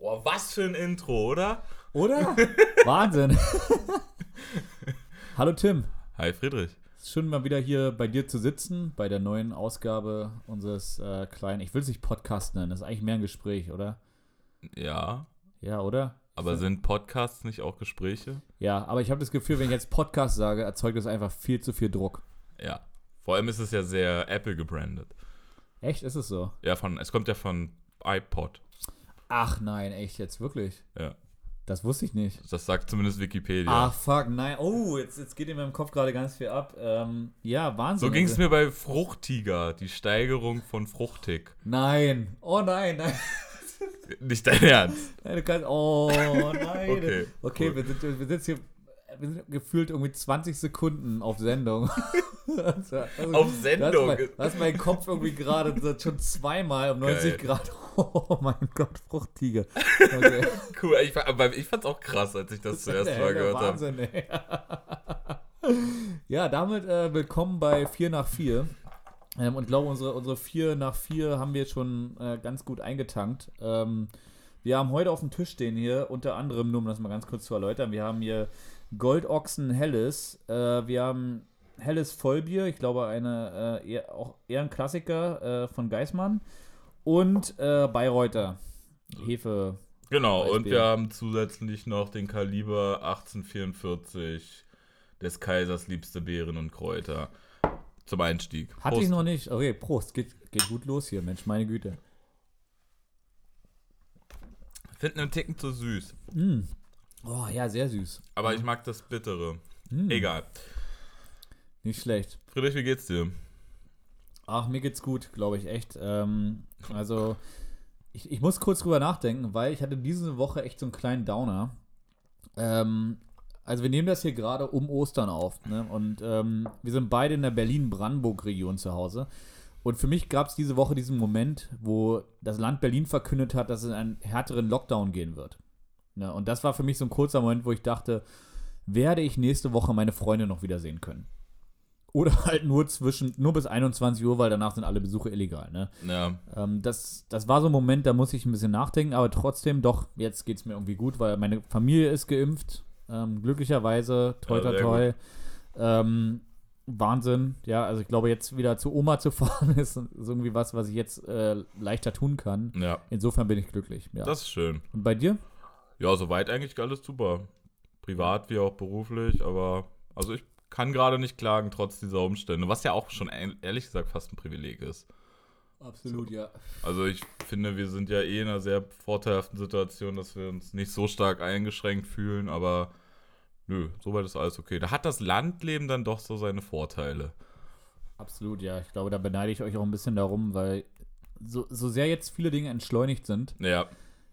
Boah, was für ein Intro, oder? Oder? Wahnsinn. Hallo Tim. Hi Friedrich. Schön mal wieder hier bei dir zu sitzen, bei der neuen Ausgabe unseres äh, kleinen, ich will es nicht Podcast nennen, das ist eigentlich mehr ein Gespräch, oder? Ja. Ja, oder? Aber sind Podcasts nicht auch Gespräche? Ja, aber ich habe das Gefühl, wenn ich jetzt Podcast sage, erzeugt das einfach viel zu viel Druck. Ja. Vor allem ist es ja sehr Apple gebrandet. Echt, ist es so? Ja, von, es kommt ja von iPod. Ach nein, echt jetzt, wirklich? Ja. Das wusste ich nicht. Das sagt zumindest Wikipedia. Ach fuck, nein. Oh, jetzt, jetzt geht in meinem Kopf gerade ganz viel ab. Ähm, ja, Wahnsinn. so ging es mir bei Fruchtiger, die Steigerung von Fruchtig. Nein. Oh nein, nein. Nicht dein Ernst. Nein, du kannst. Oh nein. Okay, okay cool. wir, sind, wir sitzen hier. Wir sind gefühlt irgendwie 20 Sekunden auf Sendung. Also, also, Auf Sendung? Da ist mein, da ist mein Kopf irgendwie gerade schon zweimal um 90 Geil. Grad. Oh mein Gott, Fruchtiger. Okay. Cool, ich, aber ich fand's auch krass, als ich das zuerst mal gehört habe. Wahnsinn, ey. ja, damit äh, willkommen bei 4 nach 4. Ähm, und ich glaube, unsere, unsere 4 nach 4 haben wir jetzt schon äh, ganz gut eingetankt. Ähm, wir haben heute auf dem Tisch stehen hier, unter anderem, nur um das mal ganz kurz zu erläutern, wir haben hier Goldochsen Helles, äh, wir haben Helles Vollbier, ich glaube eine, äh, eher, auch eher ein Klassiker äh, von Geismann und äh, Bayreuther Hefe. Genau, und Weißbier. wir haben zusätzlich noch den Kaliber 1844 des Kaisers liebste Beeren und Kräuter zum Einstieg. Hatte Prost. ich noch nicht. Okay, Prost, geht, geht gut los hier, Mensch, meine Güte. Finden einen Ticken zu süß. Mm. Oh, ja, sehr süß. Aber ich mag das Bittere. Mm. Egal. Nicht schlecht. Friedrich, wie geht's dir? Ach, mir geht's gut, glaube ich, echt. Ähm, also, ich, ich muss kurz drüber nachdenken, weil ich hatte diese Woche echt so einen kleinen Downer. Ähm, also, wir nehmen das hier gerade um Ostern auf. Ne? Und ähm, wir sind beide in der Berlin-Brandenburg-Region zu Hause. Und für mich gab es diese Woche diesen Moment, wo das Land Berlin verkündet hat, dass es in einen härteren Lockdown gehen wird. Ja, und das war für mich so ein kurzer Moment, wo ich dachte, werde ich nächste Woche meine Freunde noch wiedersehen können? Oder halt nur zwischen, nur bis 21 Uhr, weil danach sind alle Besuche illegal. Ne? Ja, Ähm, das, das war so ein Moment, da muss ich ein bisschen nachdenken, aber trotzdem, doch, jetzt geht es mir irgendwie gut, weil meine Familie ist geimpft. Ähm, glücklicherweise, toi, toi, toi. Ähm, Wahnsinn. Ja, also ich glaube, jetzt wieder zu Oma zu fahren, ist, ist irgendwie was, was ich jetzt äh, leichter tun kann. ja, Insofern bin ich glücklich. Ja. das ist schön. Und bei dir? Ja, soweit eigentlich alles super. Privat wie auch beruflich, aber also ich kann gerade nicht klagen, trotz dieser Umstände. Was ja auch schon ehr- ehrlich gesagt fast ein Privileg ist. Absolut, ja. Also ich finde, wir sind ja eh in einer sehr vorteilhaften Situation, dass wir uns nicht so stark eingeschränkt fühlen, aber nö, soweit ist alles okay. Da hat das Landleben dann doch so seine Vorteile. Absolut, ja. Ich glaube, da beneide ich euch auch ein bisschen darum, weil so, so sehr jetzt viele Dinge entschleunigt sind, Ja,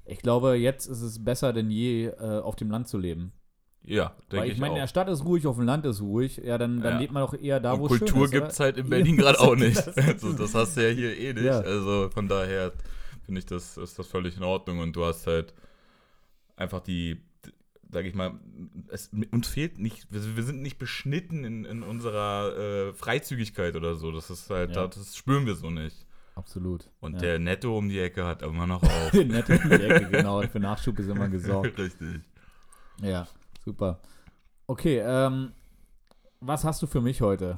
ich glaube, jetzt ist es besser denn je, äh, auf dem Land zu leben. ja, denke ich ich, meine, in der. Stadt ist ruhig, auf dem Land ist ruhig. Ja, dann, dann Ja. lebt man auch eher da, wo es Kultur ist. gibt es oder? halt in Berlin gerade auch nicht. das- Also das hast du ja hier eh nicht. Ja. Also von daher finde ich, das ist das völlig in Ordnung. Und du hast halt einfach die, sage ich mal, es, uns fehlt nicht, wir, wir sind nicht beschnitten in, in unserer äh, Freizügigkeit oder so. Das ist halt, Ja. das spüren wir so nicht. Absolut. Und ja. der Netto um die Ecke hat immer noch auf. Nett in die Ecke, genau. Für Nachschub ist immer gesorgt. Richtig. Ja, super. Okay, ähm, was hast du für mich heute?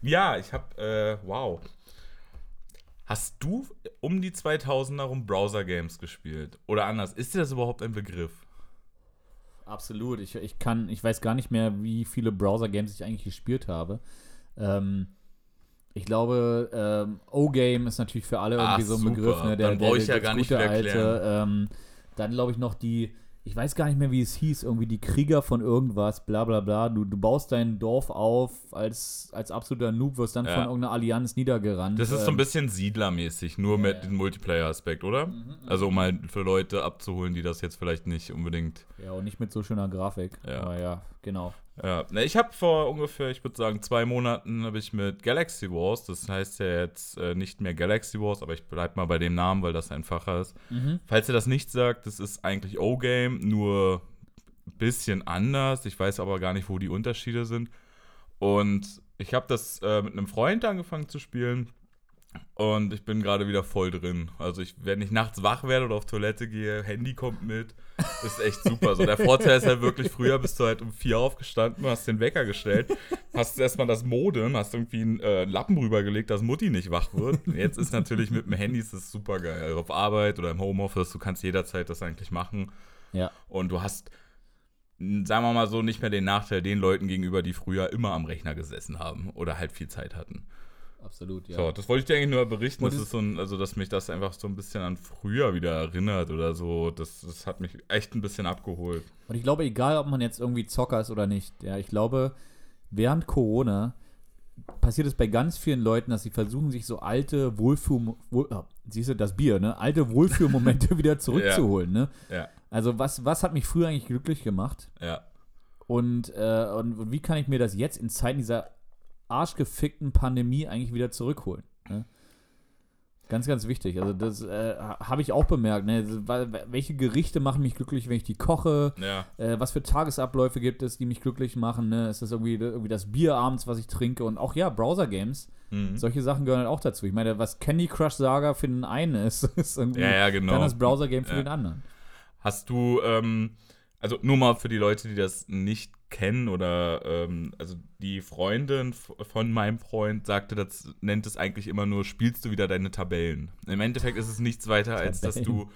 Ja, ich habe, äh, wow. Hast du um die 2000er rum Browser-Games gespielt? Oder anders, ist dir das überhaupt ein Begriff? Absolut. Ich, ich kann, ich weiß gar nicht mehr, wie viele Browser-Games ich eigentlich gespielt habe. Ähm, ich glaube, ähm, O-Game ist natürlich für alle irgendwie Ach, so ein super. Begriff. Ne? Dann brauch ich ja das gar nicht gute viel erklären. ähm, dann glaube ich noch die, ich weiß gar nicht mehr, wie es hieß, irgendwie die Krieger von irgendwas, bla bla bla. Du, du baust dein Dorf auf als, als absoluter Noob, wirst dann Ja. von irgendeiner Allianz niedergerannt. Das ist so ein Ähm, bisschen Siedlermäßig, nur mit ja. dem Multiplayer-Aspekt, oder? Also um halt für Leute abzuholen, die das jetzt vielleicht nicht unbedingt. Ja, und nicht mit so schöner Grafik. Ja. Aber ja, genau. Ja, ne, ich habe vor ungefähr, ich würde sagen, zwei Monaten habe ich mit Galaxy Wars, das heißt ja jetzt äh, nicht mehr Galaxy Wars, aber ich bleib mal bei dem Namen, weil das einfacher ist. Mhm. Falls ihr das nicht sagt, das ist eigentlich O-Game, nur ein bisschen anders. Ich weiß aber gar nicht, wo die Unterschiede sind. Und ich habe das äh, mit einem Freund angefangen zu spielen. Und ich bin gerade wieder voll drin. Also ich, wenn ich nachts wach werde oder auf Toilette gehe, Handy kommt mit, ist echt super. So, der Vorteil ist halt wirklich, früher bist du halt um vier aufgestanden, hast den Wecker gestellt, hast erstmal das Modem, hast irgendwie einen äh, Lappen rübergelegt, dass Mutti nicht wach wird. Jetzt ist natürlich mit dem Handy ist das super geil. Also auf Arbeit oder im Homeoffice, du kannst jederzeit das eigentlich machen. Ja. Und du hast, sagen wir mal so, nicht mehr den Nachteil den Leuten gegenüber, die früher immer am Rechner gesessen haben oder halt viel Zeit hatten. Absolut, ja. So, das wollte ich dir eigentlich nur berichten, das es- ist so ein, also dass mich das einfach so ein bisschen an früher wieder erinnert oder so. Das, das hat mich echt ein bisschen abgeholt. Und ich glaube, egal, ob man jetzt irgendwie Zocker ist oder nicht, ja, ich glaube, während Corona passiert es bei ganz vielen Leuten, dass sie versuchen, sich so alte Wohlfühl, wohl, ah, siehst du, das Bier, ne? Alte Wohlfühlmomente wieder zurückzuholen, ne? Ja, Also was, was hat mich früher eigentlich glücklich gemacht? ja. Und, äh, und wie kann ich mir das jetzt in Zeiten dieser arschgefickten Pandemie eigentlich wieder zurückholen? Ne? Ganz, ganz wichtig. Also das äh, habe ich auch bemerkt. Ne? Also, Welche Gerichte machen mich glücklich, wenn ich die koche? Ja, Äh, was für Tagesabläufe gibt es, die mich glücklich machen? Ne? Ist das irgendwie, irgendwie das Bier abends, was ich trinke? Und auch ja, Browser-Games. mhm. Solche Sachen gehören halt auch dazu. Ich meine, was Candy Crush Saga für den einen ist, ist irgendwie ja, ja, genau. dann das Browser-Game für den anderen. Hast du, ähm, also nur mal für die Leute, die das nicht kennen oder, ähm, also die Freundin von meinem Freund sagte, das nennt es eigentlich immer nur, spielst du wieder deine Tabellen. Im Endeffekt ist es nichts weiter, als dass du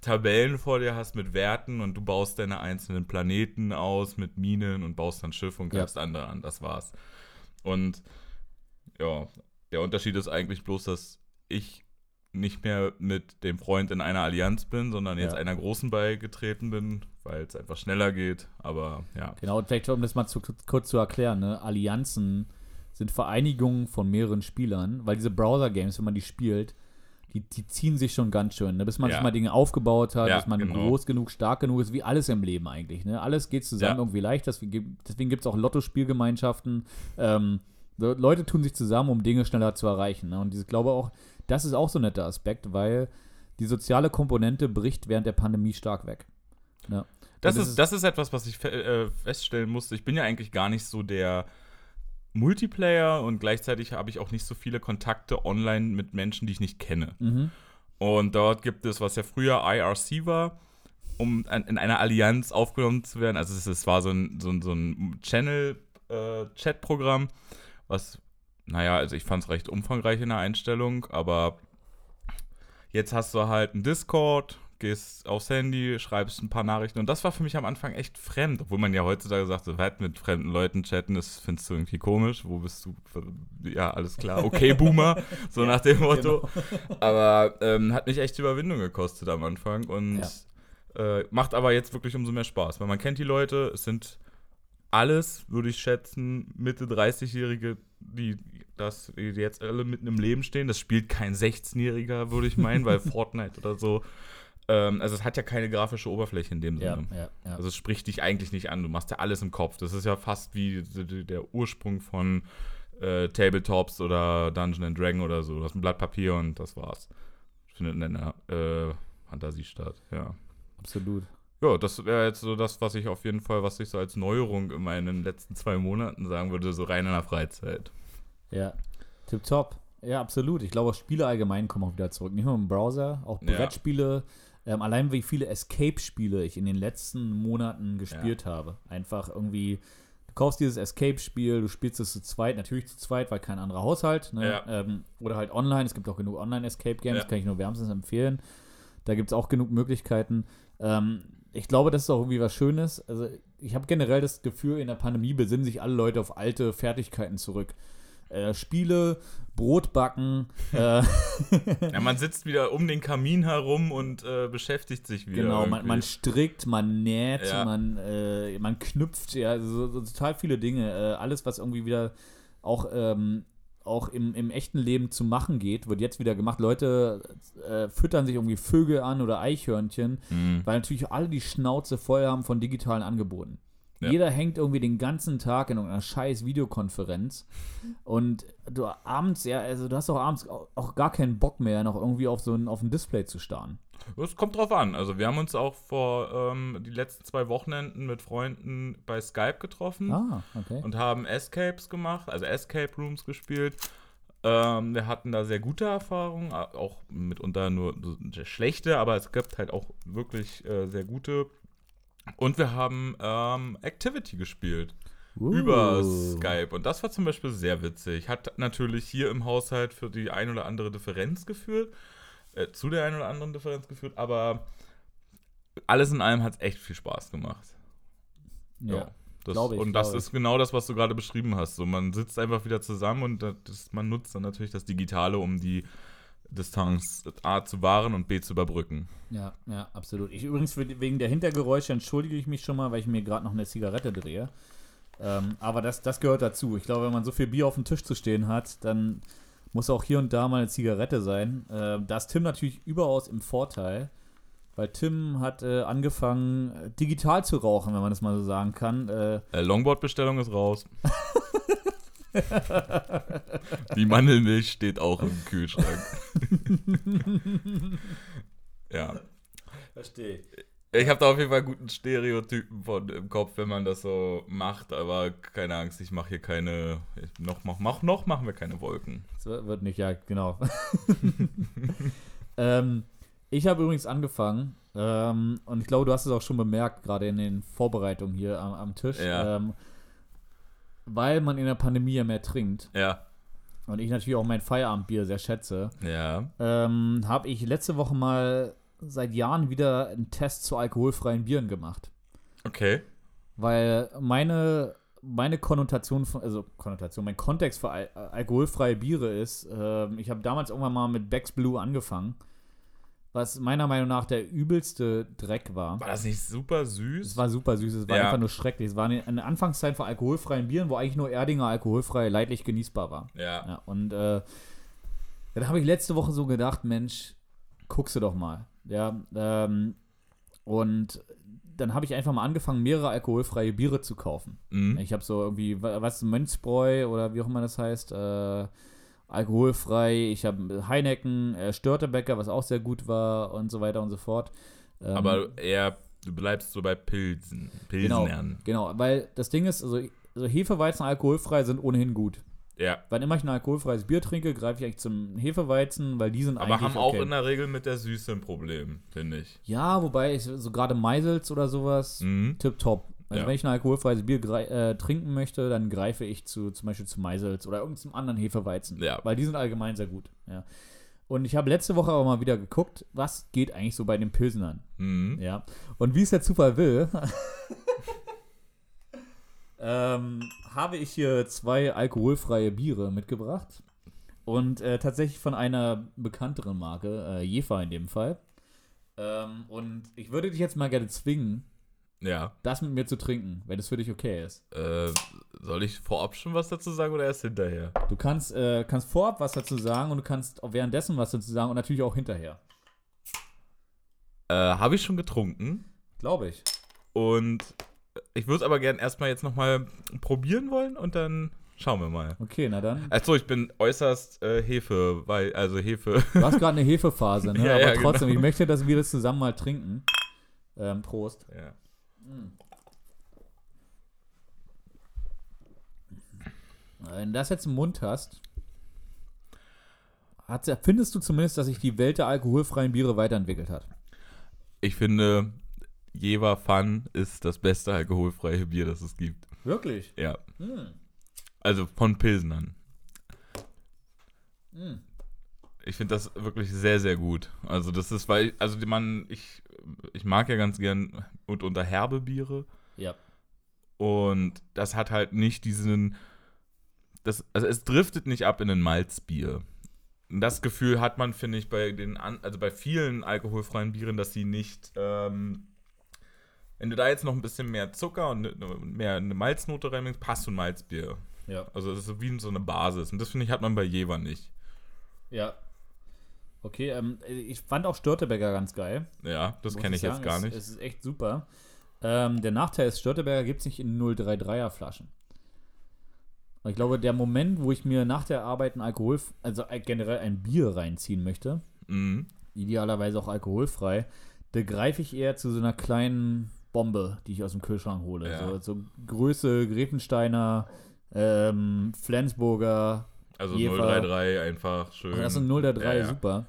Tabellen vor dir hast mit Werten und du baust deine einzelnen Planeten aus mit Minen und baust dann Schiffe und Ja. greifst andere an. Das war's. Und ja, der Unterschied ist eigentlich bloß, dass ich nicht mehr mit dem Freund in einer Allianz bin, sondern jetzt Ja. einer großen beigetreten bin, weil es einfach schneller geht. Aber ja. Genau, und vielleicht um das mal zu, kurz zu erklären, ne? Allianzen sind Vereinigungen von mehreren Spielern, weil diese Browser-Games, wenn man die spielt, die, die ziehen sich schon ganz schön, ne? bis man Ja. sich mal Dinge aufgebaut hat, Ja, bis man genau. groß genug, stark genug ist, wie alles im Leben eigentlich. Ne? Alles geht zusammen Ja. irgendwie leicht, deswegen, gibt es auch Lotto-Spielgemeinschaften. Ähm, Leute tun sich zusammen, um Dinge schneller zu erreichen. Ne? Und ich glaube auch, das ist auch so ein netter Aspekt, weil die soziale Komponente bricht während der Pandemie stark weg. Ne? Das Und ist, das ist etwas, was ich äh, feststellen musste. Ich bin ja eigentlich gar nicht so der Multiplayer und gleichzeitig habe ich auch nicht so viele Kontakte online mit Menschen, die ich nicht kenne. Mhm. Und dort gibt es, was ja früher IRC war, um an, in einer Allianz aufgenommen zu werden. Also es, es war so ein, so ein, so ein Channel-Chat-Programm, was, naja, also ich fand es recht umfangreich in der Einstellung, aber jetzt hast du halt einen Discord, gehst aufs Handy, schreibst ein paar Nachrichten und das war für mich am Anfang echt fremd, obwohl man ja heutzutage sagt, so weit mit fremden Leuten chatten, das findest du irgendwie komisch, wo bist du, ja, alles klar, okay, Boomer, so nach dem Motto. Aber ähm, hat mich echt Überwindung gekostet am Anfang und äh, macht aber jetzt wirklich umso mehr Spaß, weil man kennt die Leute, es sind alles, würde ich schätzen, Mitte 30-Jährige, die das die jetzt alle mitten im Leben stehen. Das spielt kein 16-Jähriger, würde ich meinen, weil Fortnite oder so. Ähm, also es hat ja keine grafische Oberfläche in dem Sinne. ja, ja. Also es spricht dich eigentlich nicht an. Du machst ja alles im Kopf. Das ist ja fast wie der Ursprung von äh, Tabletops oder Dungeon and Dragon oder so. Du hast ein Blatt Papier und das war's. Findet in einer äh, Fantasie statt, ja. absolut. Ja, das wäre jetzt so das, was ich auf jeden Fall, was ich so als Neuerung in meinen letzten zwei Monaten sagen würde, so rein in der Freizeit. Ja, tipptopp. Ja, absolut. Ich glaube, Spiele allgemein kommen auch wieder zurück. Nicht nur im Browser, auch Ja. Brettspiele. Ähm, allein wie viele Escape-Spiele ich in den letzten Monaten gespielt habe. Einfach irgendwie, du kaufst dieses Escape-Spiel, du spielst es zu zweit, natürlich zu zweit, weil kein anderer Haushalt. Ne? Ja. Ähm, oder halt online. Es gibt auch genug Online-Escape-Games, Ja. kann ich nur wärmstens empfehlen. Da gibt es auch genug Möglichkeiten. Ähm, ich glaube, das ist auch irgendwie was Schönes. Also, ich habe generell das Gefühl, in der Pandemie besinnen sich alle Leute auf alte Fertigkeiten zurück. Äh, Spiele, Brot backen, äh, Ja, man sitzt wieder um den Kamin herum und äh, beschäftigt sich wieder. genau, man, man strickt, man näht, Ja. man, äh, man knüpft, ja, so, so total viele Dinge. Äh, alles, was irgendwie wieder auch, ähm, auch im, im echten Leben zu machen geht, wird jetzt wieder gemacht. Leute äh, füttern sich irgendwie Vögel an oder Eichhörnchen. Mhm. Weil natürlich alle die Schnauze voll haben von digitalen Angeboten. Ja. Jeder hängt irgendwie den ganzen Tag in irgendeiner scheiß Videokonferenz und du abends, ja, also du hast auch abends auch, auch gar keinen Bock mehr, noch irgendwie auf so ein, auf ein Display zu starren. Es kommt drauf an. Also wir haben uns auch vor ähm, die letzten zwei Wochenenden mit Freunden bei Skype getroffen Ah, okay. und haben Escapes gemacht, also Escape Rooms gespielt. Ähm, wir hatten da sehr gute Erfahrungen, auch mitunter nur schlechte, aber es gibt halt auch wirklich äh, sehr gute. Und wir haben ähm, Activity gespielt. Uh. Über Skype. Und das war zum Beispiel sehr witzig. Hat natürlich hier im Haushalt für die ein oder andere Differenz geführt. Äh, zu der ein oder anderen Differenz geführt. Aber alles in allem hat es echt viel Spaß gemacht. Ja. ja. Das, ich, und das ist genau das, was du gerade beschrieben hast. So, man sitzt einfach wieder zusammen und das, man nutzt dann natürlich das Digitale, um die Distanz A zu wahren und B zu überbrücken. Ja, ja, absolut. Ich übrigens wegen der Hintergeräusche entschuldige ich mich schon mal, weil ich mir gerade noch eine Zigarette drehe. Ähm, aber das, das gehört dazu. Ich glaube, wenn man so viel Bier auf dem Tisch zu stehen hat, dann muss auch hier und da mal eine Zigarette sein. Äh, da ist Tim natürlich überaus im Vorteil. Weil Tim hat äh, angefangen, digital zu rauchen, wenn man das mal so sagen kann. Äh, äh Longboard-Bestellung ist raus. Die Mandelmilch steht auch im Kühlschrank. ja. Verstehe. Ich habe da auf jeden Fall guten Stereotypen von im Kopf, wenn man das so macht, aber keine Angst, ich mache hier keine. Noch, mach, mach, noch machen wir keine Wolken. Das wird nicht, ja, genau. ähm, ich habe übrigens angefangen, ähm, und ich glaube, du hast es auch schon bemerkt, gerade in den Vorbereitungen hier am, am Tisch, ja. ähm, weil man in der Pandemie ja mehr trinkt. Ja. Und ich natürlich auch mein Feierabendbier sehr schätze. Ja. Ähm, habe ich letzte Woche mal seit Jahren wieder einen Test zu alkoholfreien Bieren gemacht. Okay. Weil meine, meine Konnotation von, also Konnotation, mein Kontext für al alkoholfreie Biere ist, äh, ich habe damals irgendwann mal mit Becks Blue angefangen was meiner Meinung nach der übelste Dreck war. War das nicht super süß? Es war super süß, es war ja. einfach nur schrecklich. Es war eine, eine Anfangszeit von alkoholfreien Bieren, wo eigentlich nur Erdinger alkoholfrei leidlich genießbar war. Ja. ja und äh, dann habe ich letzte Woche so gedacht, Mensch, guckst du doch mal. Ja, ähm, und dann habe ich einfach mal angefangen, mehrere alkoholfreie Biere zu kaufen. Mhm. Ich habe so irgendwie, was, Mönchsbräu oder wie auch immer das heißt, äh, alkoholfrei. Ich habe Heineken, äh, Störtebecker, was auch sehr gut war und so weiter und so fort. Ähm, Aber eher, du bleibst so bei Pilzen, Pilsnern. Genau, genau, weil das Ding ist, also, also Hefeweizen alkoholfrei sind ohnehin gut. Ja. Wann immer ich ein alkoholfreies Bier trinke, greife ich eigentlich zum Hefeweizen, weil die sind Aber eigentlich haben auch in der Regel mit der Süße ein Problem, finde ich. Ja, wobei ich so gerade Meisels oder sowas, mhm. tipptopp. Also ja. wenn ich ein alkoholfreies Bier äh, trinken möchte, dann greife ich zu zum Beispiel zu Meisels oder irgendeinem anderen Hefeweizen. Ja. Weil die sind allgemein sehr gut. Ja. Und ich habe letzte Woche aber mal wieder geguckt, was geht eigentlich so bei den Pilsnern. Mhm. Ja. Und wie es der Zufall will, ähm, habe ich hier zwei alkoholfreie Biere mitgebracht. Und äh, tatsächlich von einer bekannteren Marke, äh, Jefa in dem Fall. Ähm, und ich würde dich jetzt mal gerne zwingen, ja. Das mit mir zu trinken, wenn es für dich okay ist. Äh, soll ich vorab schon was dazu sagen oder erst hinterher? Du kannst, äh, kannst vorab was dazu sagen und du kannst auch währenddessen was dazu sagen und natürlich auch hinterher. Äh, Habe ich schon getrunken. Glaube ich. Und ich würde es aber gerne erstmal jetzt nochmal probieren wollen und dann schauen wir mal. Okay, na dann. Achso, ich bin äußerst äh, Hefe, weil, also Hefe. Du hast gerade eine Hefephase, ne? ja, aber ja, trotzdem, genau. ich möchte, dass wir das zusammen mal trinken. Ähm, Prost. Ja. Wenn du das jetzt im Mund hast, findest du zumindest, dass sich die Welt der alkoholfreien Biere weiterentwickelt hat? Ich finde, Jever Fun ist das beste alkoholfreie Bier, das es gibt. Wirklich? Ja. Hm. Also von Pilsnern. Hm. Ich finde das wirklich sehr, sehr gut. Also das ist, weil, also man, ich, ich mag ja ganz gern und unter herbe Biere. Ja. Und das hat halt nicht diesen, das, also es driftet nicht ab in ein Malzbier. Und das Gefühl hat man, finde ich, bei den, also bei vielen alkoholfreien Bieren, dass sie nicht, ähm, wenn du da jetzt noch ein bisschen mehr Zucker und ne, mehr eine Malznote reinbringst, passt du ein Malzbier. Ja. Also das ist wie so eine Basis. Und das finde ich, hat man bei Jever nicht. Ja, Okay, ähm, ich fand auch Störteberger ganz geil. Ja, das kenne ich, ich jetzt gar nicht. Es, ist echt super. Ähm, der Nachteil ist, Störteberger gibt es nicht in 033er Flaschen. Und ich glaube, der Moment, wo ich mir nach der Arbeit ein Alkohol, also generell ein Bier reinziehen möchte, mhm. idealerweise auch alkoholfrei, da greife ich eher zu so einer kleinen Bombe, die ich aus dem Kühlschrank hole. Ja. So, so Größe Grevensteiner, ähm, Flensburger, Also Jever. 033 einfach schön. Aber das sind 0 der 3, Ja, ja. super.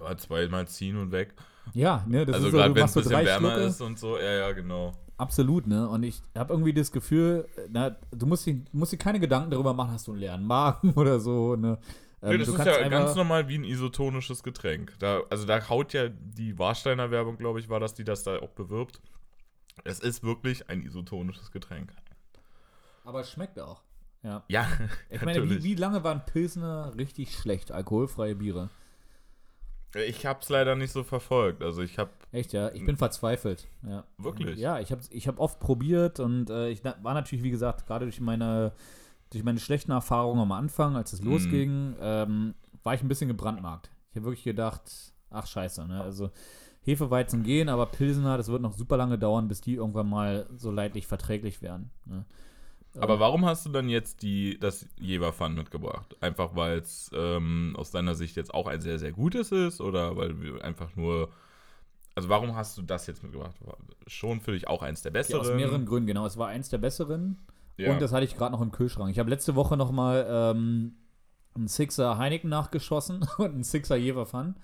Ja, zweimal ziehen und weg. Ja, ne, das also ist so, gerade du wenn es machst so ein bisschen drei wärmer Schlucke. ist und so. Ja, ja, genau. Absolut, ne? Und ich habe irgendwie das Gefühl, na, du musst, dir, musst dir keine Gedanken darüber machen, hast du einen leeren Magen oder so, ne? Ähm, nee, das ist ja ganz normal wie ein isotonisches Getränk. Da, also da haut ja die Warsteiner Werbung, glaube ich, war das, die das da auch bewirbt. Es ist wirklich ein isotonisches Getränk. Aber es schmeckt auch. Ja. Ja, Ich meine, wie, wie lange waren Pilsner richtig schlecht, alkoholfreie Biere? ich habe es leider nicht so verfolgt. Also ich habe Echt, ja? Ich bin verzweifelt. Ja. Wirklich? Ja, ich habe ich hab oft probiert und äh, ich war natürlich, wie gesagt, gerade durch meine, durch meine schlechten Erfahrungen am Anfang, als es Mhm. losging, ähm, war ich ein bisschen gebrandmarkt. Ich habe wirklich gedacht, ach scheiße, ne? Also Hefeweizen gehen, aber Pilsener, das wird noch super lange dauern, bis die irgendwann mal so leidlich verträglich werden. Ne? Aber warum hast du dann jetzt die, das Jever-Fun mitgebracht? Einfach weil es ähm, aus deiner Sicht jetzt auch ein sehr, sehr gutes ist? Oder weil wir einfach nur. Also warum hast du das jetzt mitgebracht? Schon für dich auch eins der Ja, besseren? aus mehreren Gründen, genau. Es war eins der besseren. Ja. Und das hatte ich gerade noch im Kühlschrank. Ich habe letzte Woche noch mal ähm, einen Sixer Heineken nachgeschossen und einen Sixer Jever Fun.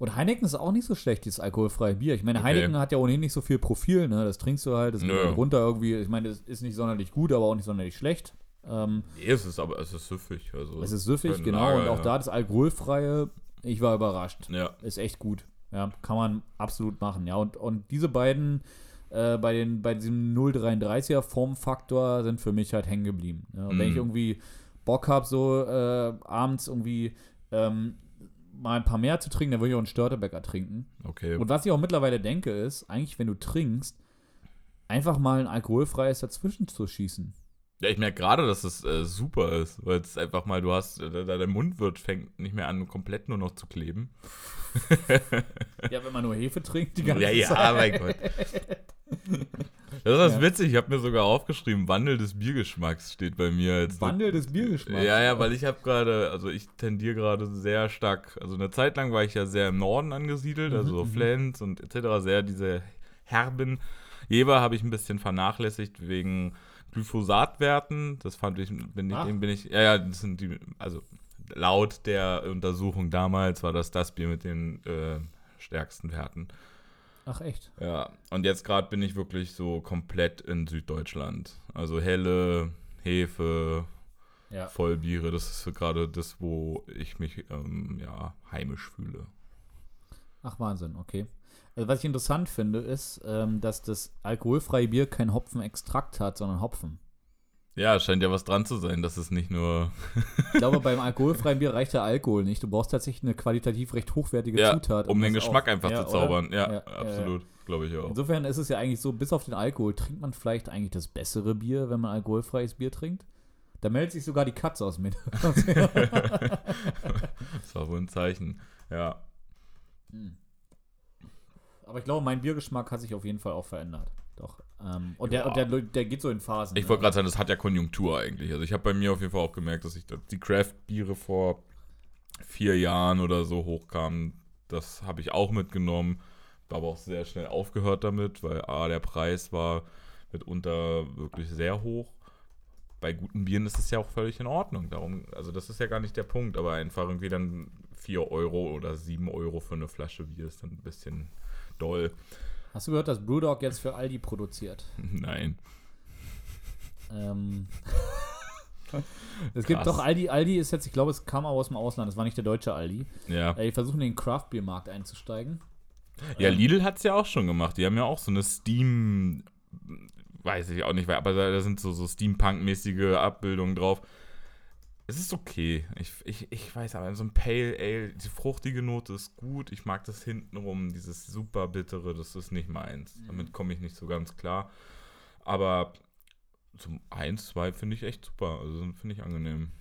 Und Heineken ist auch nicht so schlecht, dieses alkoholfreie Bier. Ich meine, Okay. Heineken hat ja ohnehin nicht so viel Profil, ne? Das trinkst du halt, das geht Nö. halt runter irgendwie. Ich meine, es ist nicht sonderlich gut, aber auch nicht sonderlich schlecht. Ähm, nee, es ist aber es ist süffig. Also es ist süffig, genau. Lager, und auch ja. da das alkoholfreie, ich war überrascht. Ja. Ist echt gut. Ja, kann man absolut machen. Ja, und, und diese beiden äh, bei, den, bei diesem 0,33er Formfaktor sind für mich halt hängen geblieben. Ja, und wenn Mhm. ich irgendwie Bock habe, so äh, abends irgendwie ähm, mal ein paar mehr zu trinken, dann würde ich auch einen Störtebäcker trinken. Okay. Und was ich auch mittlerweile denke, ist, eigentlich, wenn du trinkst, einfach mal ein alkoholfreies dazwischen zu schießen. Ja, ich merke gerade, dass es äh, super ist, weil es einfach mal, du hast, äh, da dein Mund wird, fängt nicht mehr an, komplett nur noch zu kleben. Ja, wenn man nur Hefe trinkt, die ganze Ja, ja, Zeit. mein Gott. Das ist Ja. witzig, ich habe mir sogar aufgeschrieben, Wandel des Biergeschmacks steht bei mir als Wandel des Biergeschmacks. Ja, ja, weil ich habe gerade, also ich tendiere gerade sehr stark, also eine Zeit lang war ich ja sehr im Norden angesiedelt, also mhm. Flens und etc., sehr diese herben. Jever habe ich ein bisschen vernachlässigt wegen Glyphosatwerten. Das fand ich, bin ich, Ach. bin ich, ja, ja, das sind die, also laut der Untersuchung damals war das das Bier mit den äh, stärksten Werten. Ach, echt? Ja, und jetzt gerade bin ich wirklich so komplett in Süddeutschland. Also helle, Hefe, Ja. Vollbiere, das ist gerade das, wo ich mich ähm, ja, heimisch fühle. Ach, Wahnsinn, okay. Also, was ich interessant finde, ist, ähm, dass das alkoholfreie Bier kein Hopfenextrakt hat, sondern Hopfen. Ja, es scheint ja was dran zu sein, dass es nicht nur. Ich glaube, beim alkoholfreien Bier reicht der Alkohol nicht. Du brauchst tatsächlich eine qualitativ recht hochwertige ja, Zutat. um den das Geschmack auch- einfach Ja, zu zaubern. Ja, Ja, ja, absolut. Glaube ich auch. Insofern ist es ja eigentlich so, bis auf den Alkohol trinkt man vielleicht eigentlich das bessere Bier, wenn man alkoholfreies Bier trinkt. Da meldet sich sogar die Katze aus mir. Das war wohl ein Zeichen. Ja. Aber ich glaube, mein Biergeschmack hat sich auf jeden Fall auch verändert. Doch. Ähm, und Ja. der, und der, der geht so in Phasen. Ich ne? wollte gerade sagen, das hat ja Konjunktur eigentlich. Also ich habe bei mir auf jeden Fall auch gemerkt, dass ich die Craft-Biere vor vier Jahren oder so hochkamen. Das habe ich auch mitgenommen. War aber auch sehr schnell aufgehört damit, weil A, der Preis war mitunter wirklich sehr hoch. Bei guten Bieren ist es ja auch völlig in Ordnung. Darum, also das ist ja gar nicht der Punkt, aber einfach irgendwie dann 4 Euro oder 7 Euro für eine Flasche Bier ist dann ein bisschen doll. Hast du gehört, dass Brewdog jetzt für Aldi produziert? Nein. Ähm. es gibt Krass. doch Aldi. Aldi ist jetzt, ich glaube, es kam auch aus dem Ausland. Es war nicht der deutsche Aldi. Ja. Äh, die versuchen, in den Craft-Bier-Markt einzusteigen. Ja, Ähm, Lidl hat es ja auch schon gemacht. Die haben ja auch so eine Steam, weiß ich auch nicht, aber da, da sind so, so Steampunk-mäßige Abbildungen drauf. Es ist okay. Ich, ich, ich weiß aber, so ein Pale Ale, die fruchtige Note ist gut. Ich mag das hintenrum, dieses super bittere, das ist nicht meins. Mhm. Damit komme ich nicht so ganz klar. Aber zum 1, 2 finde ich echt super. Also finde ich angenehm.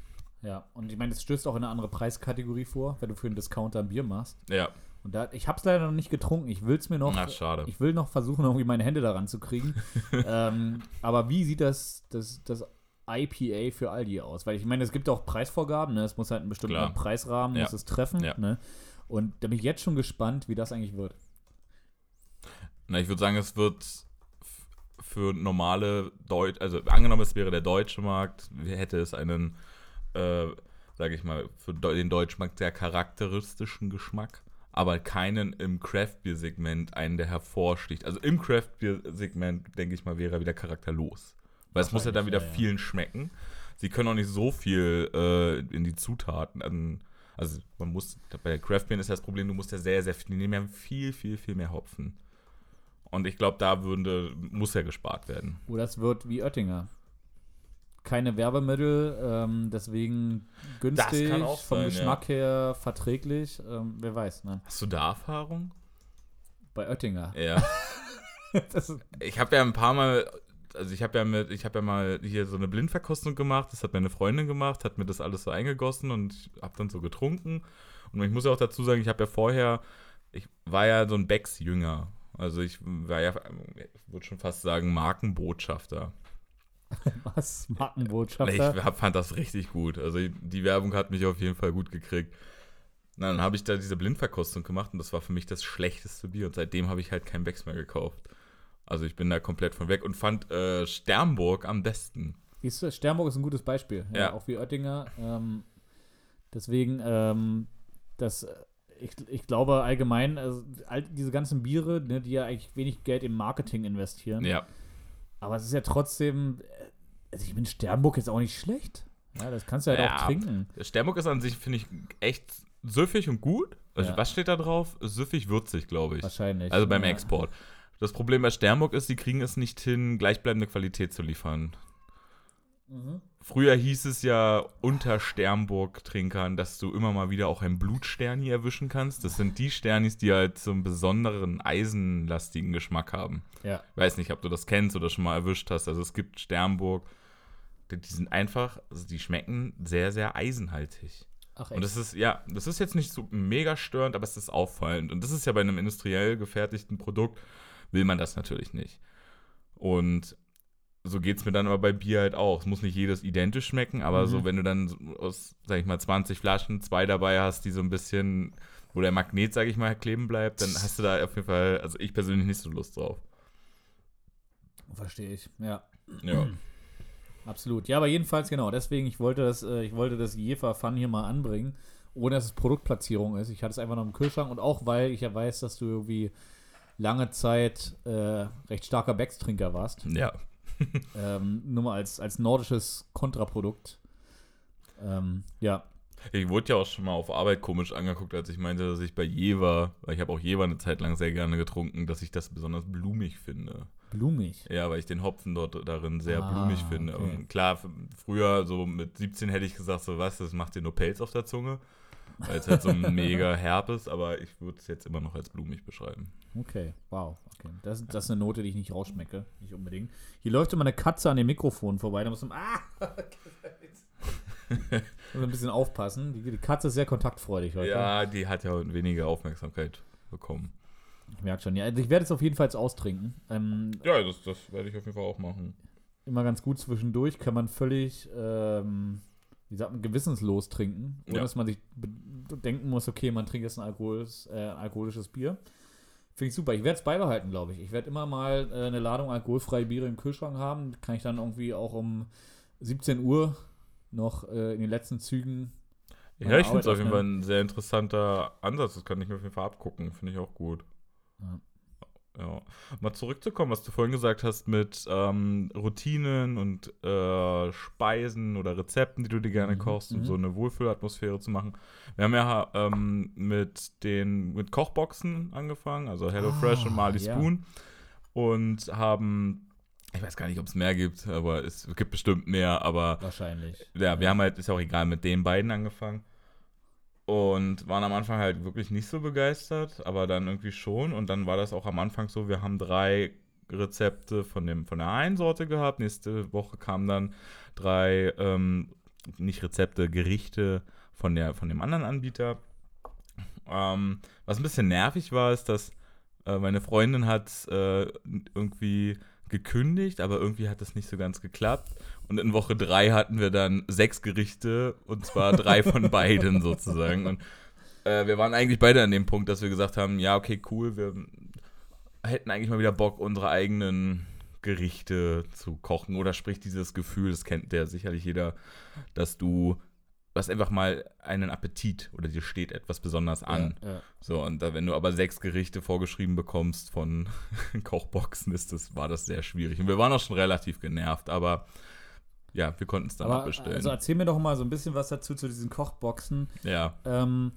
Ja, und ich meine, es stößt auch in eine andere Preiskategorie vor, wenn du für einen Discounter ein Bier machst. Ja, Und da, ich habe es leider noch nicht getrunken. Ich will es mir noch. na schade. Ich will noch versuchen, irgendwie meine Hände daran zu kriegen. ähm, aber wie sieht das, das, das IPA für Aldi aus? Weil ich meine, es gibt auch Preisvorgaben. Ne? Es muss halt einen bestimmten Klar. Preisrahmen, Ja. muss es treffen. Ja. Ne? Und da bin ich jetzt schon gespannt, wie das eigentlich wird. Na, ich würde sagen, es wird für normale Deutsch, also angenommen, es wäre der deutsche Markt, hätte es einen äh, sage ich mal, für den Deutschmarkt sehr charakteristischen Geschmack, aber keinen im Craft-Bier-Segment, einen, der hervorsticht. Also im Craft-Bier-Segment, denke ich mal, wäre er wieder charakterlos. Weil es muss ja dann wieder ja, ja. vielen schmecken. Sie können auch nicht so viel äh, in die Zutaten. An, also man muss, bei Craft Beer ist ja das Problem, du musst ja sehr, sehr viel, die nehmen ja viel, viel, viel mehr Hopfen. Und ich glaube, da würde, muss ja gespart werden. Oder es wird wie Oettinger. Keine Werbemittel, ähm, deswegen günstig, kann auch vom sein, Geschmack her verträglich. Ähm, wer weiß, ne? Hast du da Erfahrung? Bei Oettinger. Ja. Ich habe ja ein paar Mal, also ich habe ja mit, ich habe ja mal hier so eine Blindverkostung gemacht, das hat meine Freundin gemacht, hat mir das alles so eingegossen und ich habe dann so getrunken. Und ich muss ja auch dazu sagen, ich habe ja vorher, ich war ja so ein Becks-Jünger. Also ich war ja, ich würde schon fast sagen, Markenbotschafter. was? Ich Markenbotschafter? hab, fand das richtig gut. Also die Werbung hat mich auf jeden Fall gut gekriegt. Na, dann habe ich da diese Blindverkostung gemacht und das war für mich das schlechteste Bier. Und seitdem habe ich halt kein Becks mehr gekauft. Also ich bin da komplett von weg und fand äh, Sternburg am besten. Siehst du, Sternburg ist ein gutes Beispiel. Ja, Ja. Auch wie Oettinger. Ähm, deswegen, ähm, das, äh, ich, ich glaube allgemein, also, all diese ganzen Biere, ne, die ja eigentlich wenig Geld im Marketing investieren. Ja. Aber es ist ja trotzdem, äh, also ich bin Sternburg jetzt auch nicht schlecht. Ja, das kannst du halt Ja. auch trinken. Sternburg ist an sich, finde ich, echt süffig und gut. Also, Ja. Was steht da drauf? Süffig, würzig, glaube ich. Wahrscheinlich. Also beim ja. Export. Das Problem bei Sternburg ist, die kriegen es nicht hin, gleichbleibende Qualität zu liefern. Mhm. Früher hieß es ja unter Sternburg-Trinkern, dass du immer mal wieder auch ein Blutsterni erwischen kannst. Das sind die Sternis, die halt so einen besonderen eisenlastigen Geschmack haben. Ja. Ich weiß nicht, ob du das kennst oder schon mal erwischt hast. Also es gibt Sternburg, die, die sind einfach, also die schmecken sehr, sehr eisenhaltig. Ach, Und das ist, ja, das ist jetzt nicht so mega störend, aber es ist auffallend. Und das ist ja bei einem industriell gefertigten Produkt, will man das natürlich nicht. Und so geht es mir dann aber bei Bier halt auch. Es muss nicht jedes identisch schmecken, aber Mhm. so, wenn du dann aus, sag ich mal, 20 Flaschen zwei dabei hast, die so ein bisschen, wo der Magnet, sag ich mal, kleben bleibt, dann hast du da auf jeden Fall, also ich persönlich nicht so Lust drauf. Verstehe ich. Ja. Ja. Absolut. Ja, aber jedenfalls genau. Deswegen, ich wollte das, äh, ich wollte das Jefer Fun hier mal anbringen, ohne dass es Produktplatzierung ist. Ich hatte es einfach noch im Kühlschrank und auch weil ich ja weiß, dass du irgendwie lange Zeit äh, recht starker Becks-Trinker warst. ja. Ähm, nur mal als, als nordisches Kontraprodukt. Ähm, ja, Ich wurde ja auch schon mal auf Arbeit komisch angeguckt, als ich meinte, dass ich bei Jever, weil ich habe auch Jever eine Zeit lang sehr gerne getrunken, dass ich das besonders blumig finde. blumig. Ja, weil ich den Hopfen dort darin sehr Ah, blumig finde. okay. Und klar, früher, so mit 17 hätte ich gesagt, so was, das macht dir nur Pelz auf der Zunge. Weil es halt so mega herb ist, aber ich würde es jetzt immer noch als blumig beschreiben. Okay, wow. Okay. Das, das ist eine Note, die ich nicht rausschmecke. Nicht unbedingt. Hier läuft immer eine Katze an dem Mikrofon vorbei. Da muss man. Ah! muss ein bisschen aufpassen. Die, die Katze ist sehr kontaktfreudig heute. Ja, die hat ja weniger Aufmerksamkeit bekommen. Ich merke schon. Ja, also ich werde es auf jeden Fall jetzt austrinken. Ähm, Ja, das, das werde ich auf jeden Fall auch machen. immer ganz gut zwischendurch. Kann man völlig, ähm, wie sagt man, gewissenslos trinken. Ohne Ja. dass man sich denken muss, okay, man trinkt jetzt ein alkoholisches, äh, alkoholisches Bier. Finde ich super. Ich werde es beibehalten, glaube ich. Ich werde immer mal äh, eine Ladung alkoholfreie Biere im Kühlschrank haben. Kann ich dann irgendwie auch um 17 Uhr noch äh, in den letzten Zügen. Ja, ich finde es auf jeden Fall ein sehr interessanter Ansatz. Das kann ich mir auf jeden Fall abgucken. Finde ich auch gut. Ja. Ja. Mal zurückzukommen, was du vorhin gesagt hast mit ähm, Routinen und äh, Speisen oder Rezepten, die du dir gerne Mhm, kochst, um mhm. so eine Wohlfühlatmosphäre zu machen. Wir haben ja ähm, mit den mit Kochboxen angefangen, also HelloFresh Ah, und Marley ja. Spoon und haben ich weiß gar nicht, ob es mehr gibt, aber es gibt bestimmt mehr, aber Wahrscheinlich. ja, wir haben halt, ist auch egal, mit den beiden angefangen. Und waren am Anfang halt wirklich nicht so begeistert, aber dann irgendwie schon. Und dann war das auch am Anfang so, wir haben drei Rezepte von, dem, von der einen Sorte gehabt. Nächste Woche kamen dann drei, ähm, nicht Rezepte, Gerichte von, der, von dem anderen Anbieter. Ähm, was ein bisschen nervig war, ist, dass äh, meine Freundin hat äh, irgendwie gekündigt, aber irgendwie hat das nicht so ganz geklappt. Und in Woche drei hatten wir dann sechs Gerichte und zwar drei von beiden sozusagen. Und äh, wir waren eigentlich beide an dem Punkt, dass wir gesagt haben, ja, okay, cool, wir hätten eigentlich mal wieder Bock, unsere eigenen Gerichte zu kochen. Oder sprich dieses Gefühl, das kennt der sicherlich jeder, dass du hast einfach mal einen Appetit oder dir steht etwas besonders an. Ja, ja. So, und da, wenn du aber sechs Gerichte vorgeschrieben bekommst von Kochboxen, ist das, war das sehr schwierig. Und wir waren auch schon relativ genervt, aber ja, wir konnten es dann Aber abbestellen. also erzähl mir doch mal so ein bisschen was dazu zu diesen Kochboxen. ja. Ähm,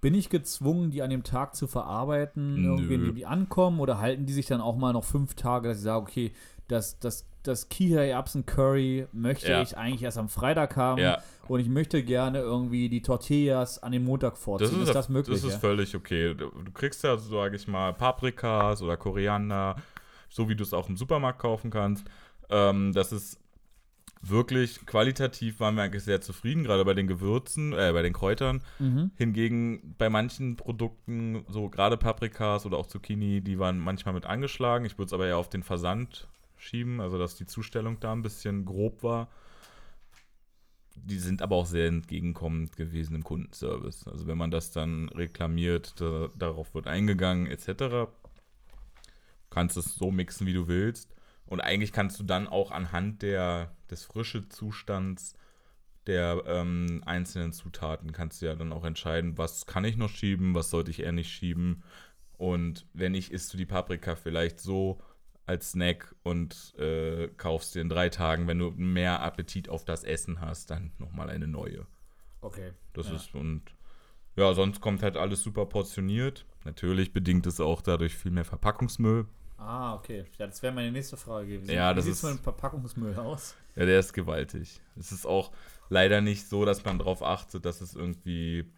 bin ich gezwungen, die an dem Tag zu verarbeiten, Nö. irgendwie, indem die ankommen, oder halten die sich dann auch mal noch fünf Tage, dass ich sage, okay, das, das, das Kihei Erbsen Curry möchte Ja. ich eigentlich erst am Freitag haben Ja. und ich möchte gerne irgendwie die Tortillas an dem Montag vorziehen. Das ist, ist das möglich? Das ist ja? völlig okay. Du, du kriegst ja, sage ich mal, Paprikas oder Koriander, so wie du es auch im Supermarkt kaufen kannst. Ähm, das ist wirklich qualitativ waren wir eigentlich sehr zufrieden, gerade bei den Gewürzen, äh, bei den Kräutern. Mhm. Hingegen bei manchen Produkten, so gerade Paprikas oder auch Zucchini, die waren manchmal mit angeschlagen. Ich würde es aber eher auf den Versand schieben, also dass die Zustellung da ein bisschen grob war. Die sind aber auch sehr entgegenkommend gewesen im Kundenservice. Also wenn man das dann reklamiert, da, darauf wird eingegangen etc. Kannst es so mixen, wie du willst. Und eigentlich kannst du dann auch anhand der, des frische Zustands der ähm, einzelnen Zutaten kannst du ja dann auch entscheiden, was kann ich noch schieben, was sollte ich eher nicht schieben. Und wenn nicht, isst du die Paprika vielleicht so als Snack und äh, kaufst dir in drei Tagen, wenn du mehr Appetit auf das Essen hast, dann nochmal eine neue. Okay. Das Ja. ist und ja, sonst kommt halt alles super portioniert. Natürlich bedingt es auch dadurch viel mehr Verpackungsmüll. Ah, okay. Ja, das wäre meine nächste Frage gewesen. Ja, Wie das sieht's ist- mit dem Verpackungsmüll aus? Ja, der ist gewaltig. Es ist auch leider nicht so, dass man darauf achtet, dass es irgendwie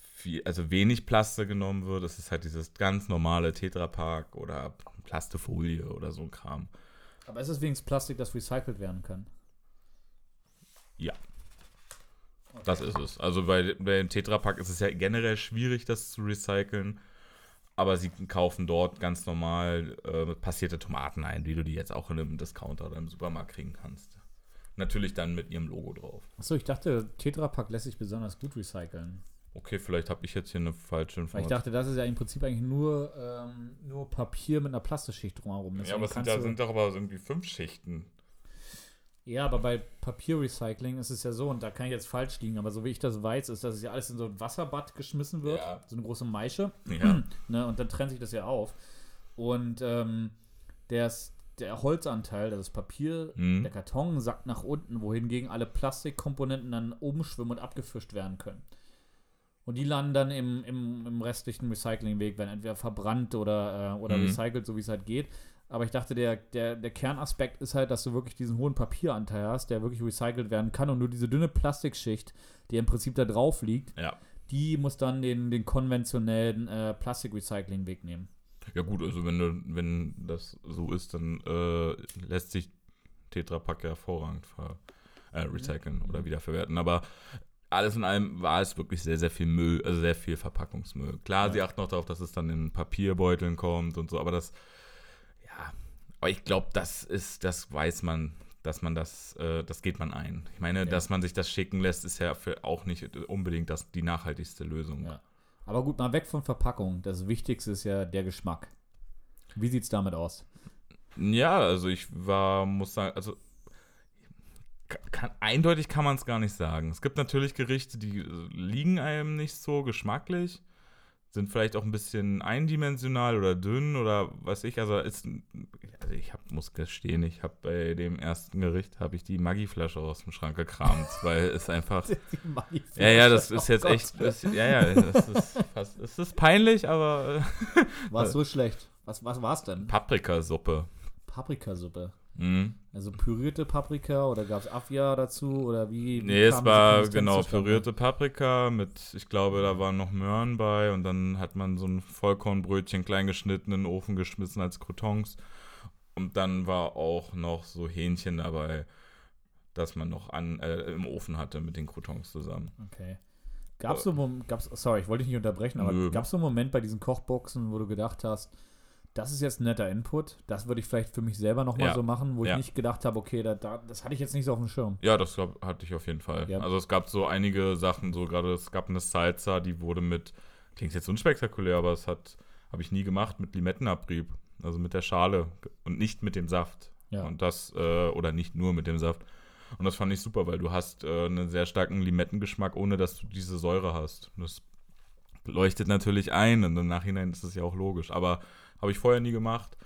viel, also wenig Plaste genommen wird. Es ist halt dieses ganz normale Tetrapack oder Plastefolie oder so ein Kram. Aber ist es wenigstens Plastik, das recycelt werden kann? Ja. Das ist es. Also bei, bei dem Tetrapack ist es ja generell schwierig, das zu recyceln. Aber sie kaufen dort ganz normal äh, passierte Tomaten ein, wie du die jetzt auch in einem Discounter oder im Supermarkt kriegen kannst. Natürlich dann mit ihrem Logo drauf. Achso, ich dachte, Tetrapack lässt sich besonders gut recyceln. Okay, vielleicht habe ich jetzt hier eine falsche Weil ich Information. dachte, das ist ja im Prinzip eigentlich nur, ähm, nur Papier mit einer Plastischicht drumherum. ja, Deswegen aber es sind, ja, du- sind doch aber irgendwie fünf Schichten. Ja, aber bei Papierrecycling ist es ja so, und da kann ich jetzt falsch liegen, aber so wie ich das weiß, ist, dass es ja alles in so ein Wasserbad geschmissen wird. Ja. So eine große Maische. Ja. Ne, und dann trennt sich das ja auf. Und ähm, das, der Holzanteil, das Papier, Mhm. der Karton sackt nach unten, wohingegen alle Plastikkomponenten dann oben schwimmen und abgefischt werden können. Und die landen dann im, im, im restlichen Recyclingweg, werden entweder verbrannt oder, äh, oder Mhm. recycelt, so wie es halt geht. Aber ich dachte, der, der, der Kernaspekt ist halt, dass du wirklich diesen hohen Papieranteil hast, der wirklich recycelt werden kann und nur diese dünne Plastikschicht, die im Prinzip da drauf liegt, ja. die muss dann den, den konventionellen äh, Plastikrecycling-Weg nehmen. Ja gut, also wenn du, wenn das so ist, dann äh, lässt sich Tetrapack ja hervorragend ver, äh, recyceln oder wiederverwerten. Aber alles in allem war es wirklich sehr, sehr viel Müll, also sehr viel Verpackungsmüll. Klar, Ja. sie achten auch darauf, dass es dann in Papierbeuteln kommt und so, aber das, ja, aber ich glaube, das ist, das weiß man, dass man das, äh, das geht man ein. Ich meine, Ja. dass man sich das schicken lässt, ist ja für auch nicht unbedingt das, die nachhaltigste Lösung. Ja. Aber gut, mal weg von Verpackung. Das Wichtigste ist ja der Geschmack. Wie sieht's damit aus? Ja, also ich war, muss sagen, also ka- kann, eindeutig kann man es gar nicht sagen. Es gibt natürlich Gerichte, die äh, liegen einem nicht so geschmacklich, sind vielleicht auch ein bisschen eindimensional oder dünn oder was ich. Also, ist, also ich hab, muss gestehen, ich habe bei dem ersten Gericht habe ich die Maggi-Flasche aus dem Schrank gekramt, weil es einfach ja, ja, das ist jetzt echt. Das, ja, ja, das ist, fast, es ist peinlich, aber War so schlecht? Was, was war's denn? Paprikasuppe. Paprikasuppe. Mhm. Also pürierte Paprika oder gab's Afia dazu oder wie? wie Nee, es war genau pürierte Paprika mit, ich glaube, da waren noch Möhren bei und dann hat man so ein Vollkornbrötchen klein geschnitten in den Ofen geschmissen als Croutons. Und dann war auch noch so Hähnchen dabei, das man noch an, äh, im Ofen hatte mit den Croutons zusammen. Okay. Gab's so einen Mom- gab's, sorry, ich wollte dich nicht unterbrechen, aber Nö. gab's so einen Moment bei diesen Kochboxen, wo du gedacht hast, das ist jetzt ein netter Input, das würde ich vielleicht für mich selber nochmal Ja. so machen, wo Ja. ich nicht gedacht habe, okay, da, da, das hatte ich jetzt nicht so auf dem Schirm. Ja, das glaub, hatte ich auf jeden Fall. Ja. Also es gab so einige Sachen, so gerade es gab eine Salsa, die wurde mit, klingt jetzt unspektakulär, aber es hat, habe ich nie gemacht, mit Limettenabrieb. Also mit der Schale und nicht mit dem Saft. Ja. Und das, äh, oder nicht nur mit dem Saft. Und das fand ich super, weil du hast äh, einen sehr starken Limettengeschmack, ohne dass du diese Säure hast. Das leuchtet natürlich ein und im Nachhinein ist es ja auch logisch. Aber habe ich vorher nie gemacht,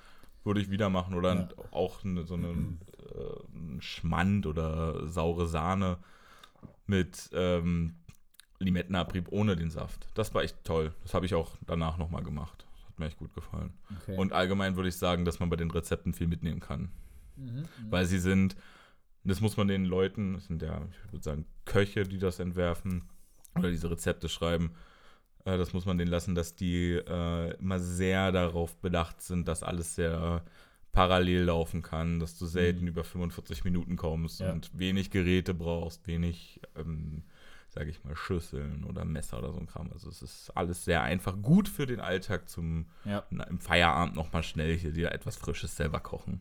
würde ich wieder machen. Oder Ja. auch so einen äh, Schmand oder saure Sahne mit ähm, Limettenabrieb ohne den Saft. Das war echt toll. Das habe ich auch danach nochmal gemacht. Hat mir echt gut gefallen. Okay. Und allgemein würde ich sagen, dass man bei den Rezepten viel mitnehmen kann. Mhm. Weil sie sind, das muss man den Leuten, das sind ja, ich würde sagen, Köche, die das entwerfen oder diese Rezepte schreiben, äh, das muss man denen lassen, dass die äh, immer sehr darauf bedacht sind, dass alles sehr parallel laufen kann, dass du selten Mhm. über 45 Minuten kommst Ja. und wenig Geräte brauchst, wenig, ähm, sage ich mal, Schüsseln oder Messer oder so ein Kram. Also es ist alles sehr einfach, gut für den Alltag zum ja. na, im Feierabend nochmal schnell hier dir etwas Frisches selber kochen.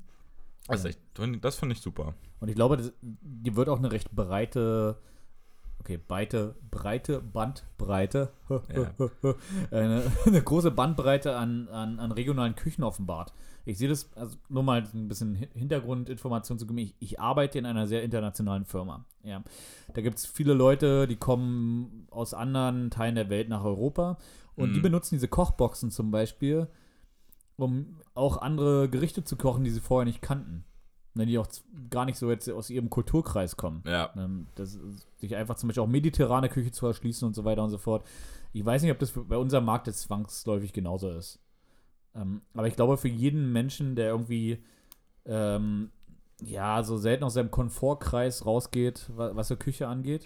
Das, ist echt, das finde ich super. Und ich glaube, das, die wird auch eine recht breite, okay, breite, breite Bandbreite, eine, eine große Bandbreite an, an, an regionalen Küchen offenbart. Ich sehe das, also nur mal ein bisschen Hin- Hintergrundinformation zu geben. Ich, ich arbeite in einer sehr internationalen Firma. Ja. Da gibt es viele Leute, die kommen aus anderen Teilen der Welt nach Europa und die Mhm. benutzen diese Kochboxen zum Beispiel, um auch andere Gerichte zu kochen, die sie vorher nicht kannten. Ne, die auch gar nicht so jetzt aus ihrem Kulturkreis kommen. Ja. Ähm, das, sich einfach zum Beispiel auch mediterrane Küche zu erschließen und so weiter und so fort. Ich weiß nicht, ob das bei unserem Markt jetzt zwangsläufig genauso ist. Ähm, aber ich glaube, für jeden Menschen, der irgendwie ähm, ja, so selten aus seinem Komfortkreis rausgeht, wa- was so Küche angeht,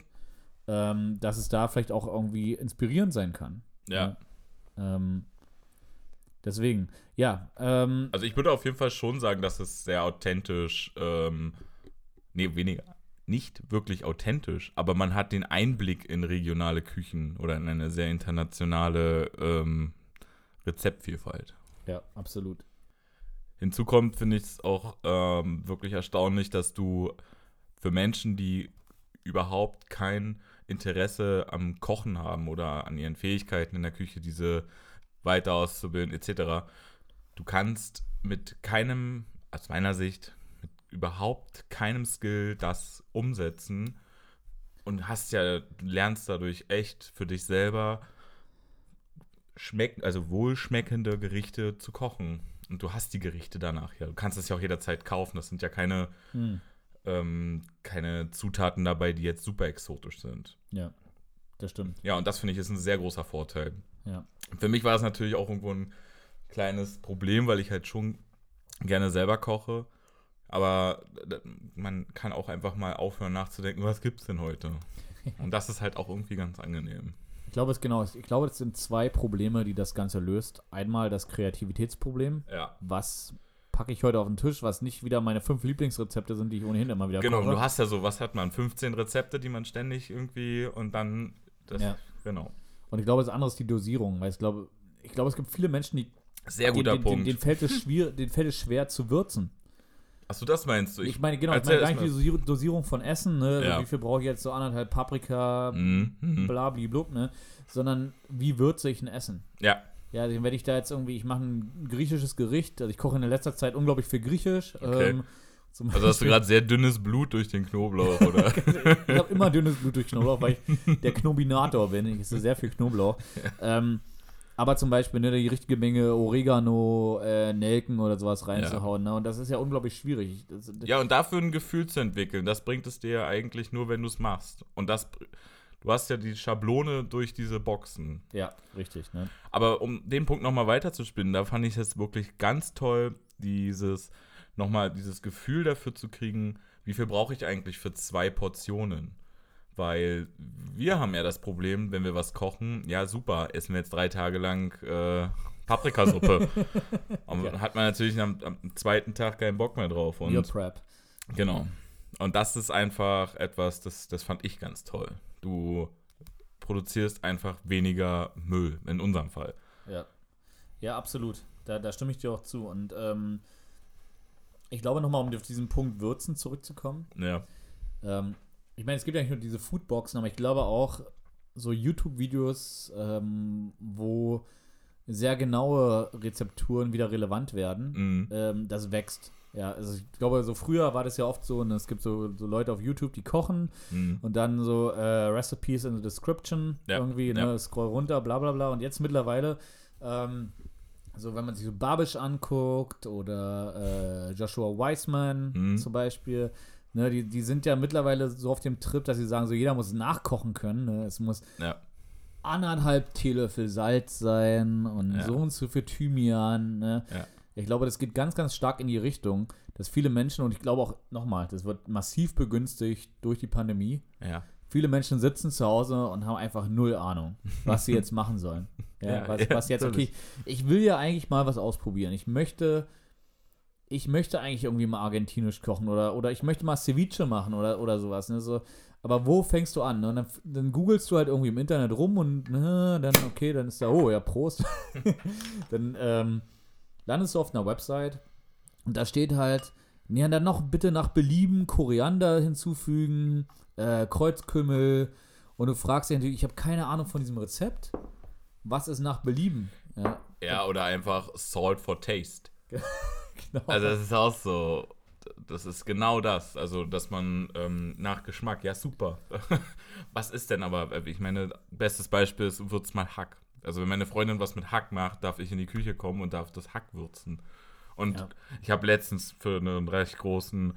ähm, dass es da vielleicht auch irgendwie inspirierend sein kann. Ja. Ähm, deswegen, ja. Ähm, Also ich würde auf jeden Fall schon sagen, dass es sehr authentisch, ähm, nee, weniger, nicht wirklich authentisch, aber man hat den Einblick in regionale Küchen oder in eine sehr internationale ähm, Rezeptvielfalt. ja, absolut. Hinzu kommt, finde ich es auch ähm, wirklich erstaunlich, dass du für Menschen, die überhaupt kein Interesse am Kochen haben oder an ihren Fähigkeiten in der Küche, diese weiter auszubilden etc., du kannst mit keinem, aus meiner Sicht, mit überhaupt keinem Skill das umsetzen und hast ja, lernst dadurch echt für dich selber schmecken, also wohlschmeckende Gerichte zu kochen. Und du hast die Gerichte danach ja. Du kannst es ja auch jederzeit kaufen. Das sind ja keine, Hm. ähm, keine Zutaten dabei, die jetzt super exotisch sind. Ja, das stimmt. Ja, und das finde ich ist ein sehr großer Vorteil. Ja. Für mich war es natürlich auch irgendwo ein kleines Problem, weil ich halt schon gerne selber koche. Aber man kann auch einfach mal aufhören nachzudenken, was gibt's denn heute? Und das ist halt auch irgendwie ganz angenehm. Ich glaube, es genau, ich glaube, es sind zwei Probleme, die das Ganze löst. Einmal das Kreativitätsproblem. Ja. Was packe ich heute auf den Tisch, was nicht wieder meine fünf Lieblingsrezepte sind, die ich ohnehin immer wieder Genau, koche. du hast ja so, was hat man? 15 Rezepte, die man ständig irgendwie und dann das, Ja. genau. Und ich glaube, das andere ist die Dosierung, weil ich glaube, ich glaube, es gibt viele Menschen, die Sehr guter den, Punkt. Den, den, fällt es schwer, den fällt es schwer zu würzen. Achso, das meinst du? Ich, meine, genau, ich meine gar nicht die Dosierung, von Essen, ne? Ja. Wie viel brauche ich jetzt so anderthalb Paprika, Mhm, mhm. blablablub, ne? Sondern wie würze ich ein Essen? Ja, Ja, also wenn ich da jetzt irgendwie, ich mache ein griechisches Gericht, also ich koche in der letzter Zeit unglaublich viel Griechisch. Okay. Ähm, also hast du gerade sehr dünnes Blut durch den Knoblauch, oder? ich habe immer dünnes Blut durch Knoblauch, weil ich der Knobinator bin. Ich esse sehr viel Knoblauch. Ähm, aber zum Beispiel ne, die richtige Menge Oregano, äh, Nelken oder sowas reinzuhauen. Ne? Und das ist ja unglaublich schwierig. Das, ja, und dafür ein Gefühl zu entwickeln, das bringt es dir ja eigentlich nur, wenn du es machst. Und das, du hast ja die Schablone durch diese Boxen. ja, richtig. Ne? Aber um den Punkt nochmal weiterzuspinnen, da fand ich es wirklich ganz toll, dieses, nochmal dieses Gefühl dafür zu kriegen, wie viel brauche ich eigentlich für zwei Portionen? Weil wir haben ja das Problem, wenn wir was kochen, ja super, essen wir jetzt drei Tage lang äh, Paprikasuppe. Und Ja. dann hat man natürlich am, am zweiten Tag keinen Bock mehr drauf. Und Meal Prep. Genau. Und das ist einfach etwas, das, das fand ich ganz toll. Du produzierst einfach weniger Müll, in unserem Fall. Ja. Ja, absolut. Da, da stimme ich dir auch zu. Und ähm, ich glaube nochmal, um auf diesen Punkt Würzen zurückzukommen. Ja. Ähm, ich meine, es gibt ja nicht nur diese Foodboxen, aber ich glaube auch so YouTube-Videos, ähm, wo sehr genaue Rezepturen wieder relevant werden. Mhm. Ähm, das wächst. Ja, also ich glaube, so früher war das ja oft so, und es gibt so, so Leute auf YouTube, die kochen Mhm. und dann so äh, Recipes in the Description Ja, irgendwie, ne, ja. scroll runter, bla bla bla. Und jetzt mittlerweile, ähm, so wenn man sich so Babish anguckt oder äh, Joshua Weissman Mhm. zum Beispiel, ne, die, die sind ja mittlerweile so auf dem Trip, dass sie sagen, so jeder muss nachkochen können. Ne? Es muss Ja. anderthalb Teelöffel Salz sein und Ja. so und so viel Thymian. Ne? Ja. Ich glaube, das geht ganz, ganz stark in die Richtung, dass viele Menschen, und ich glaube auch nochmal, das wird massiv begünstigt durch die Pandemie. Viele Menschen sitzen zu Hause und haben einfach null Ahnung, was sie jetzt machen sollen. Ja, was, was jetzt, okay, ich will ja eigentlich mal was ausprobieren. Ich möchte, ich möchte eigentlich irgendwie mal argentinisch kochen oder, oder ich möchte mal Ceviche machen oder, oder sowas. Ne? So, aber wo fängst du an? Ne? Und dann, dann googelst du halt irgendwie im Internet rum und ne, dann, okay, dann ist da, oh ja, Prost. dann ähm, landest du auf einer Website und da steht halt, ja, dann noch bitte nach Belieben Koriander hinzufügen, äh, Kreuzkümmel und du fragst dich natürlich, ich habe keine Ahnung von diesem Rezept. Was ist nach Belieben? Ja, Ja, oder einfach Salt for Taste. genau. Also das ist auch so, das ist genau das. Also, dass man ähm, nach Geschmack, ja super. was ist denn aber, äh, ich meine, bestes Beispiel ist, würzt mal Hack. Also wenn meine Freundin was mit Hack macht, darf ich in die Küche kommen und darf das Hack würzen. Und Ja. ich habe letztens für einen recht großen,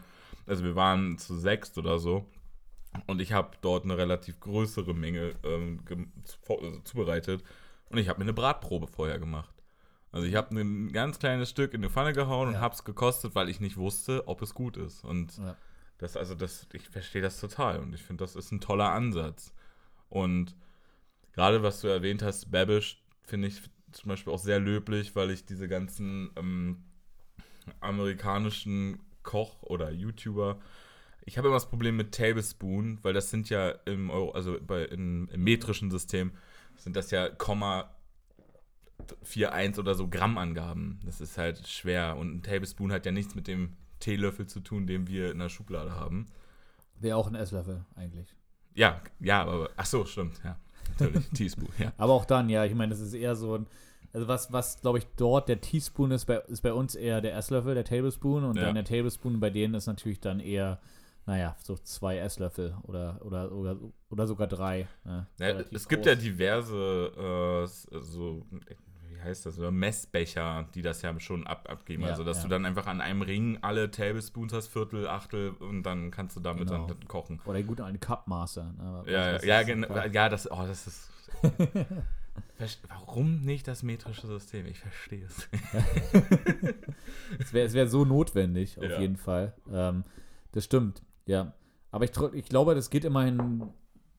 also wir waren zu sechst oder so, und ich habe dort eine relativ größere Menge ähm, also zubereitet. Und ich habe mir eine Bratprobe vorher gemacht. Also ich habe ein ganz kleines Stück in die Pfanne gehauen und Ja. habe es gekostet, weil ich nicht wusste, ob es gut ist. Und Ja. das, also das, ich verstehe das total und ich finde, das ist ein toller Ansatz. Und gerade was du erwähnt hast, Babish, finde ich zum Beispiel auch sehr löblich, weil ich diese ganzen ähm, amerikanischen Koch oder YouTuber, ich habe immer das Problem mit Tablespoon, weil das sind ja im Euro, also bei, in, im metrischen System sind das ja Komma 41 oder so Grammangaben. Das ist halt schwer und ein Tablespoon hat ja nichts mit dem Teelöffel zu tun, den wir in der Schublade haben. Wäre auch ein Esslöffel eigentlich. Ja, ja, aber ach so, stimmt, ja. Natürlich, Teaspoon, ja. Aber auch dann, ja, ich meine, das ist eher so ein. Also was, was glaube ich, dort der Teaspoon ist, bei, ist bei uns eher der Esslöffel, der Tablespoon. Und Ja. dann der Tablespoon bei denen ist natürlich dann eher, naja, so zwei Esslöffel oder, oder, oder, oder sogar drei. Ne? ja Relativ es gibt groß. ja diverse, äh, so, wie heißt das, oder Messbecher, die das ja schon ab, abgeben. Ja, also, dass ja. du dann einfach an einem Ring alle Tablespoons hast, Viertel, Achtel und dann kannst du damit Genau. dann kochen. Oder gut, eine Cup-Maße. Ne? Ja, ja, ja, genau, ja, das, oh, das ist. Warum nicht das metrische System? Ich verstehe es. Es wäre wär so notwendig, auf Ja. jeden Fall. Ähm, das stimmt, ja. Aber ich, ich glaube, das geht immerhin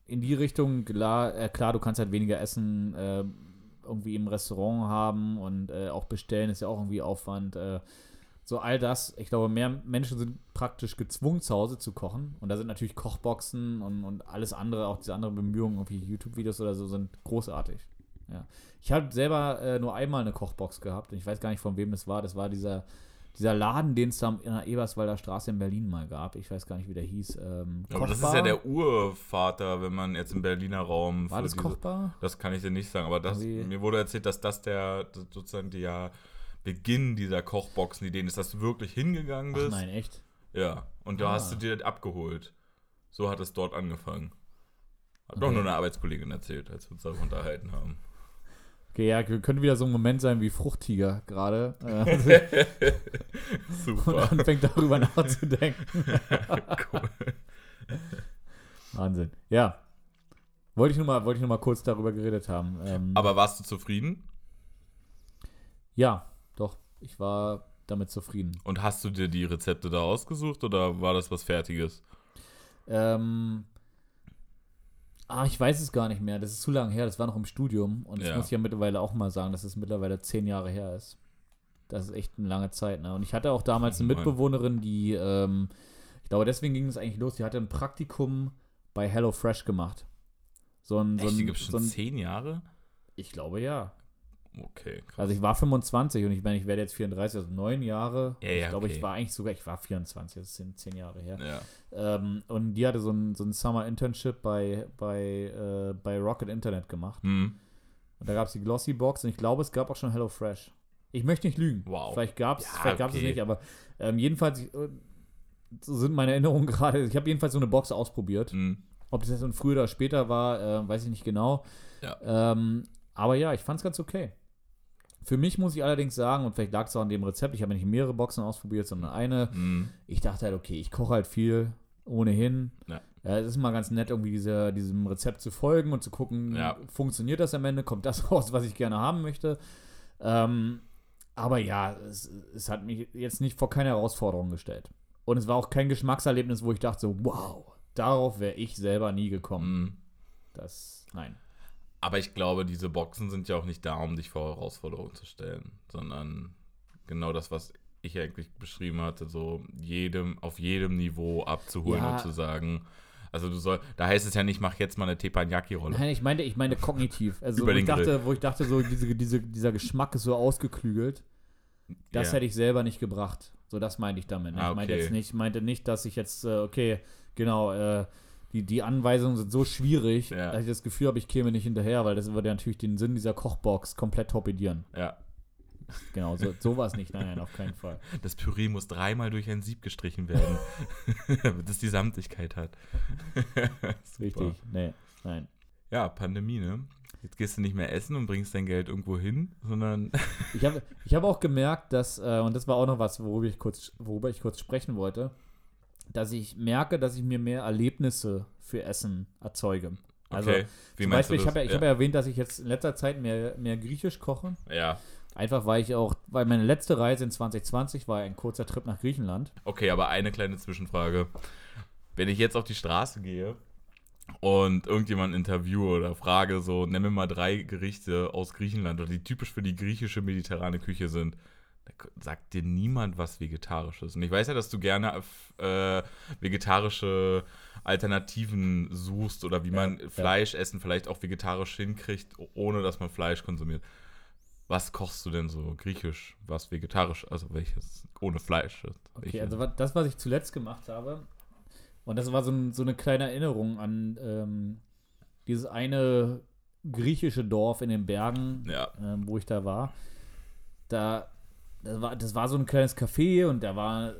in die Richtung, klar, äh, klar du kannst halt weniger Essen äh, irgendwie im Restaurant haben und äh, auch bestellen ist ja auch irgendwie Aufwand. Äh, so all das, ich glaube, mehr Menschen sind praktisch gezwungen, zu Hause zu kochen. Und da sind natürlich Kochboxen und, und alles andere, auch diese anderen Bemühungen, irgendwie YouTube-Videos oder so, sind großartig. Ja. Ich habe selber äh, nur einmal eine Kochbox gehabt und ich weiß gar nicht, von wem das war. Das war dieser, dieser Laden, den es da in der Eberswalder Straße in Berlin mal gab. Ich weiß gar nicht, wie der hieß. Ähm, Aber das ist ja der Urvater, wenn man jetzt im Berliner Raum. War das diese- kochbar? Das kann ich dir nicht sagen, aber das, mir wurde erzählt, dass das der sozusagen der Beginn dieser Kochboxen-Ideen ist, dass du wirklich hingegangen Ach bist. nein, echt? Ja, und da Ah. hast du dir das abgeholt. So hat es dort angefangen. Hat doch Okay. nur eine Arbeitskollegin erzählt, als wir uns darüber unterhalten haben. Okay, ja, könnte wieder so ein Moment sein wie Fruchttiger gerade. Äh, und Super. anfängt darüber nachzudenken. cool. Wahnsinn. Ja. Wollte ich nur mal, wollte ich nur mal kurz darüber geredet haben. Ähm, Aber warst du zufrieden? ja, doch. Ich war damit zufrieden. Und hast du dir die Rezepte da ausgesucht oder war das was Fertiges? Ähm, ah, ich weiß es gar nicht mehr. Das ist zu lange her. Das war noch im Studium. Und das Ja. muss ich ja mittlerweile auch mal sagen, dass es mittlerweile zehn Jahre her ist. Das ist echt eine lange Zeit. Ne? Und ich hatte auch damals eine Oh. Mitbewohnerin, die, ähm, ich glaube, deswegen ging es eigentlich los. Die hatte ein Praktikum bei HelloFresh gemacht. So ein, so Echt, die ein, gibt es so schon ein zehn Jahre? ich glaube ja. Okay, krass. Also ich war 25 und ich meine, ich werde jetzt 34, also neun Jahre. Ja, ja, ich glaube, okay. ich war eigentlich sogar, ich war 24, das sind zehn Jahre her. ja. Ähm, und die hatte so ein, so ein Summer Internship bei, bei, äh, bei Rocket Internet gemacht. Hm. Und da gab es die Glossy Box und ich glaube, es gab auch schon HelloFresh. Ich möchte nicht lügen. Wow. Vielleicht gab es Ja, vielleicht es okay. nicht, aber ähm, jedenfalls äh, so sind meine Erinnerungen gerade. Ich habe jedenfalls so eine Box ausprobiert. Hm. Ob das jetzt früher oder später war, äh, weiß ich nicht genau. Ja. Ähm, aber ja, ich fand es ganz okay. Für mich muss ich allerdings sagen, und vielleicht lag es auch an dem Rezept, ich habe nicht mehrere Boxen ausprobiert, sondern eine. Hm. Ich dachte halt, okay, ich koche halt viel ohnehin. Ja. Ja, es ist mal ganz nett, irgendwie dieser, diesem Rezept zu folgen und zu gucken, Ja. funktioniert das am Ende, kommt das raus, was ich gerne haben möchte. Ähm, aber ja, es, es hat mich jetzt nicht vor keine Herausforderung gestellt. Und es war auch kein Geschmackserlebnis, wo ich dachte, so, wow, darauf wäre ich selber nie gekommen. Hm. Das, nein. Aber ich glaube, diese Boxen sind ja auch nicht da, um dich vor Herausforderungen zu stellen, sondern genau das, was ich eigentlich beschrieben hatte, so jedem, auf jedem Niveau abzuholen Ja. und zu sagen, also du soll, da heißt es ja nicht, mach jetzt mal eine Teppanyaki-Rolle. Nein, ich meinte, ich meine kognitiv. Also, Über wo ich, den Grill. dachte, wo ich dachte, so, diese, diese, dieser Geschmack ist so ausgeklügelt. Das Ja. hätte ich selber nicht gebracht. So, das meinte ich damit. ne? Ah, Ich meinte okay. jetzt nicht, meinte nicht, dass ich jetzt, äh, okay, genau, äh, die, die Anweisungen sind so schwierig, Ja. dass ich das Gefühl habe, ich käme nicht hinterher, weil das würde ja natürlich den Sinn dieser Kochbox komplett torpedieren. Ja. Genau, so, so war es nicht. Nein, nein, auf keinen Fall. Das Püree muss dreimal durch ein Sieb gestrichen werden, damit es die Samtigkeit hat. Richtig. Nee, nein. Ja, Pandemie, ne? Jetzt gehst du nicht mehr essen und bringst dein Geld irgendwo hin, sondern Ich habe ich hab auch gemerkt, dass, äh, und das war auch noch was, worüber ich, kurz, worüber ich kurz sprechen wollte, dass ich merke, dass ich mir mehr Erlebnisse für Essen erzeuge. Also, okay. Wie zum Beispiel, ich habe ja, ich hab ja erwähnt, dass ich jetzt in letzter Zeit mehr, mehr Griechisch koche. ja. Einfach weil ich auch, weil meine letzte Reise in 2020 war ein kurzer Trip nach Griechenland. Okay, aber eine kleine Zwischenfrage. Wenn ich jetzt auf die Straße gehe und irgendjemanden interviewe oder frage, so, nenn mir mal drei Gerichte aus Griechenland oder die typisch für die griechische mediterrane Küche sind, da sagt dir niemand was Vegetarisches. Und ich weiß ja, dass du gerne äh, vegetarische Alternativen suchst oder wie man ja. Fleisch essen vielleicht auch vegetarisch hinkriegt, ohne dass man Fleisch konsumiert. Was kochst du denn so griechisch, was vegetarisch, also welches ohne Fleisch? Okay, Welche? also wa- das, was ich zuletzt gemacht habe, und das war so, ein, so eine kleine Erinnerung an ähm, dieses eine griechische Dorf in den Bergen, Ja. ähm, wo ich da war. Da, das war, das war so ein kleines Café und da war,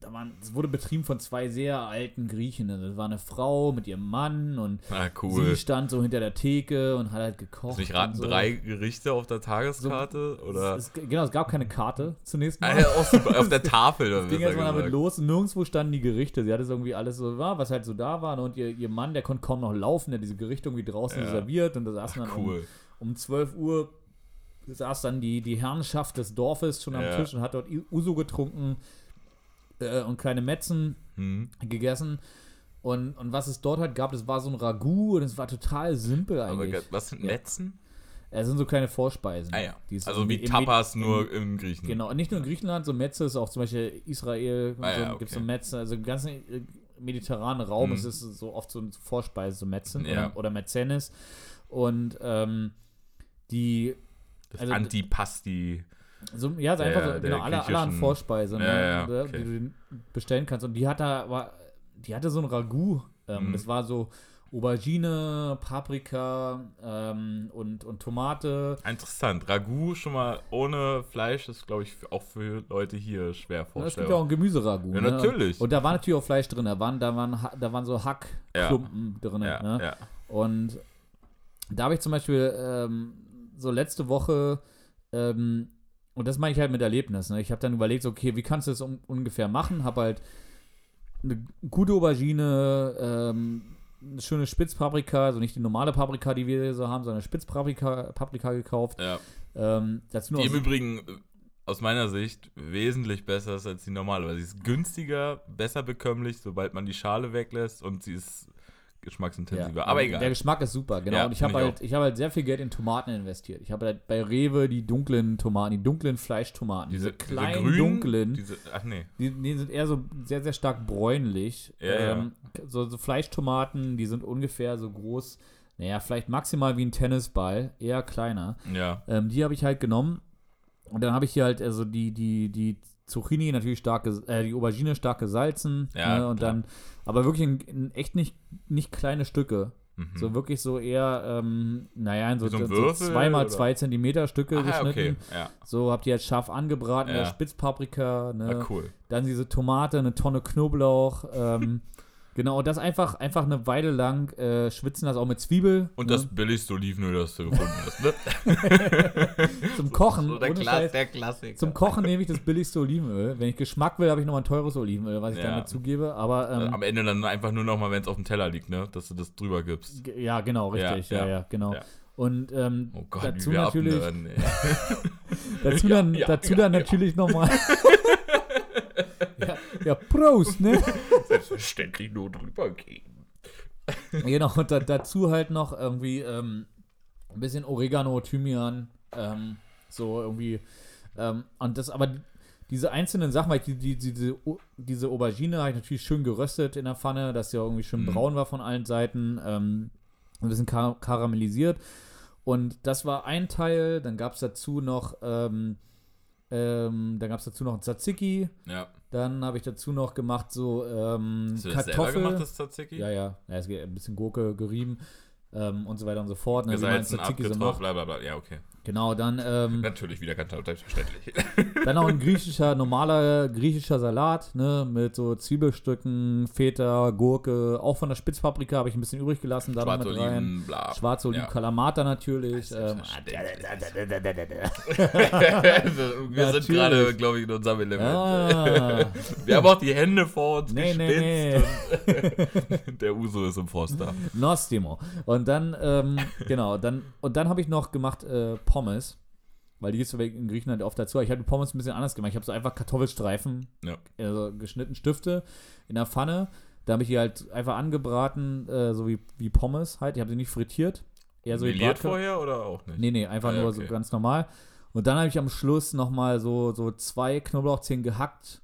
da waren, es wurde betrieben von zwei sehr alten Griechen. Also Das war eine Frau mit ihrem Mann und Ah, cool. sie stand so hinter der Theke und hat halt gekocht. Du nicht raten, so. drei Gerichte auf der Tageskarte? oder? Es, es, genau, es gab keine Karte zunächst mal. Ah, ja, super, auf der Tafel. Es ging besser erstmal damit los und nirgendwo standen die Gerichte. Sie hatte so irgendwie alles so, war, was halt so da war. ne? Und ihr, ihr Mann, der konnte kaum noch laufen, der diese Gerichte irgendwie draußen Ja. serviert und da saßen Ach, dann um, cool. um 12 Uhr saß dann die, die Herrenschaft des Dorfes schon am Ja. Tisch und hat dort Uso getrunken äh, und kleine Metzen Hm. gegessen. Und, und was es dort halt gab, das war so ein Ragout und es war total simpel Aber eigentlich. was sind Ja. Metzen? Es sind so kleine Vorspeisen. Ah ja. Also in- wie in- Tapas in- nur im Griechen. Genau, und nicht nur in Griechenland, so Metze ist auch zum Beispiel Israel, Ah ja, so, gibt es okay. so Metze, also im ganzen äh, mediterranen Raum Mhm. ist es so oft so eine Vorspeise, so Metzen Ja. oder, oder Mäzenes. Und ähm, die, Das also- Antipasti. so, ja, so einfach so, genau, alle, alle an griechischen- Vorspeise, ne, Ja, ja, ne, okay. die du bestellen kannst. Und die hat da, war, die hatte so ein Ragout. Ähm, Mhm. Das war so Aubergine, Paprika ähm, und, und Tomate. Interessant. Ragout schon mal ohne Fleisch ist, glaube ich, auch für Leute hier schwer Ja, es gibt vorstellbar. ja auch ein Gemüseragout. Ja, ne? natürlich. Und da war natürlich auch Fleisch drin. Da waren, da waren, da waren so Hackklumpen drin. ja, ne? ja. Und da habe ich zum Beispiel ähm, so letzte Woche, ähm, und das meine ich halt mit Erlebnis, ne? ich habe dann überlegt, okay, wie kannst du das un ungefähr machen? Habe halt eine gute Aubergine, ähm, eine schöne Spitzpaprika, also nicht die normale Paprika, die wir so haben, sondern Spitzpaprika Paprika gekauft. ja. Ähm, dazu Die im Übrigen äh, aus meiner Sicht wesentlich besser ist als die normale, weil sie ist günstiger, besser bekömmlich, sobald man die Schale weglässt und sie ist geschmacksintensiver. Ja, Aber Der egal. Geschmack ist super, genau. Ja, und ich habe halt, ich habe halt sehr viel Geld in Tomaten investiert. Ich habe halt bei Rewe die dunklen Tomaten, die dunklen Fleischtomaten, diese, kleinen grünen, dunklen, Diese, ach nee. die, die sind eher so sehr, sehr stark bräunlich. Ja. ähm, So, so Fleischtomaten, die sind ungefähr so groß, naja, vielleicht maximal wie ein Tennisball, eher kleiner. Ja. Ähm, die habe ich halt genommen. Und dann habe ich hier halt, also die, die, die Zucchini natürlich stark, äh, die Aubergine stark gesalzen. Ja, ne, und klar. dann, aber wirklich in, in echt nicht, nicht kleine Stücke. Mhm. So wirklich so eher, ähm, naja, in so, so ein so Würfel, zweimal oder? zwei Zentimeter Stücke Ah, geschnitten. okay. Ja. So habt ihr jetzt scharf angebraten, Ja. ja. Spitzpaprika, ne? Ah, cool. dann diese Tomate, eine Tonne Knoblauch. Ähm, genau, und das einfach, einfach eine Weile lang äh, schwitzen das auch mit Zwiebel. Und ne? das billigste Olivenöl, das du gefunden hast, ne? zum Kochen. So der, ohne Kla Scheiß. der Klassiker. Zum Kochen nehme ich das billigste Olivenöl. Wenn ich Geschmack will, habe ich noch mal ein teures Olivenöl, was ich Ja. damit zugebe. Aber Äh, ähm, Am Ende dann einfach nur noch mal, wenn es auf dem Teller liegt, ne? Dass du das drüber gibst. g- ja, genau, richtig. Ja, Ja, ja, ja, genau. ja. Und ähm, Oh Gott, dazu wie wir natürlich, abnörden, dazu dann, ja, dazu dann ja. natürlich noch mal. ja, ja, Prost, ne? Selbstverständlich nur drüber gehen. Genau, und da, dazu halt noch irgendwie ähm, ein bisschen Oregano, Thymian, ähm, so irgendwie. Ähm, und das, aber die- diese einzelnen Sachen, weil die, die, diese, diese Aubergine habe ich natürlich schön geröstet in der Pfanne, dass sie auch irgendwie schön Mhm. braun war von allen Seiten, ähm, ein bisschen kar karamellisiert. Und das war ein Teil, dann gab es dazu noch, ähm, ähm, dann gab es dazu noch ein Tzatziki, Ja. dann habe ich dazu noch gemacht so ähm, Hast du das selber Kartoffel. gemacht, das Tzatziki? Ja, ja. ja es geht ein bisschen Gurke gerieben ähm, und so weiter und so fort. Ne, Gesalzen, macht. bla bla bla. Ja, okay. Genau, dann, ähm, Natürlich wieder ganz selbstverständlich. dann auch ein griechischer, normaler griechischer Salat, ne, mit so Zwiebelstücken, Feta, Gurke, auch von der Spitzpaprika habe ich ein bisschen übrig gelassen, rein. Schwarzoliven, bla. Schwarze Oliven, Ja. Kalamata natürlich. Ähm, Wir sind gerade, glaube ich, in unserem Element. ah, Wir haben auch die Hände vor uns nee, nee, gespitzt. nee. Und der Uso ist im Forster. Nostimo. Und dann, ähm, genau, dann, und dann habe ich noch gemacht äh, Pommes. Weil die gibt es in Griechenland oft dazu. Ich habe die Pommes ein bisschen anders gemacht. Ich habe so einfach Kartoffelstreifen, Ja. also geschnitten Stifte in der Pfanne. Da habe ich die halt einfach angebraten, äh, so wie, wie Pommes halt. Ich habe sie nicht frittiert. Eher so Bratkartoffeln. vorher oder auch nicht? Nee, nee, einfach Ah, ja, nur okay. so ganz normal. Und dann habe ich am Schluss nochmal so, so zwei Knoblauchzehen gehackt,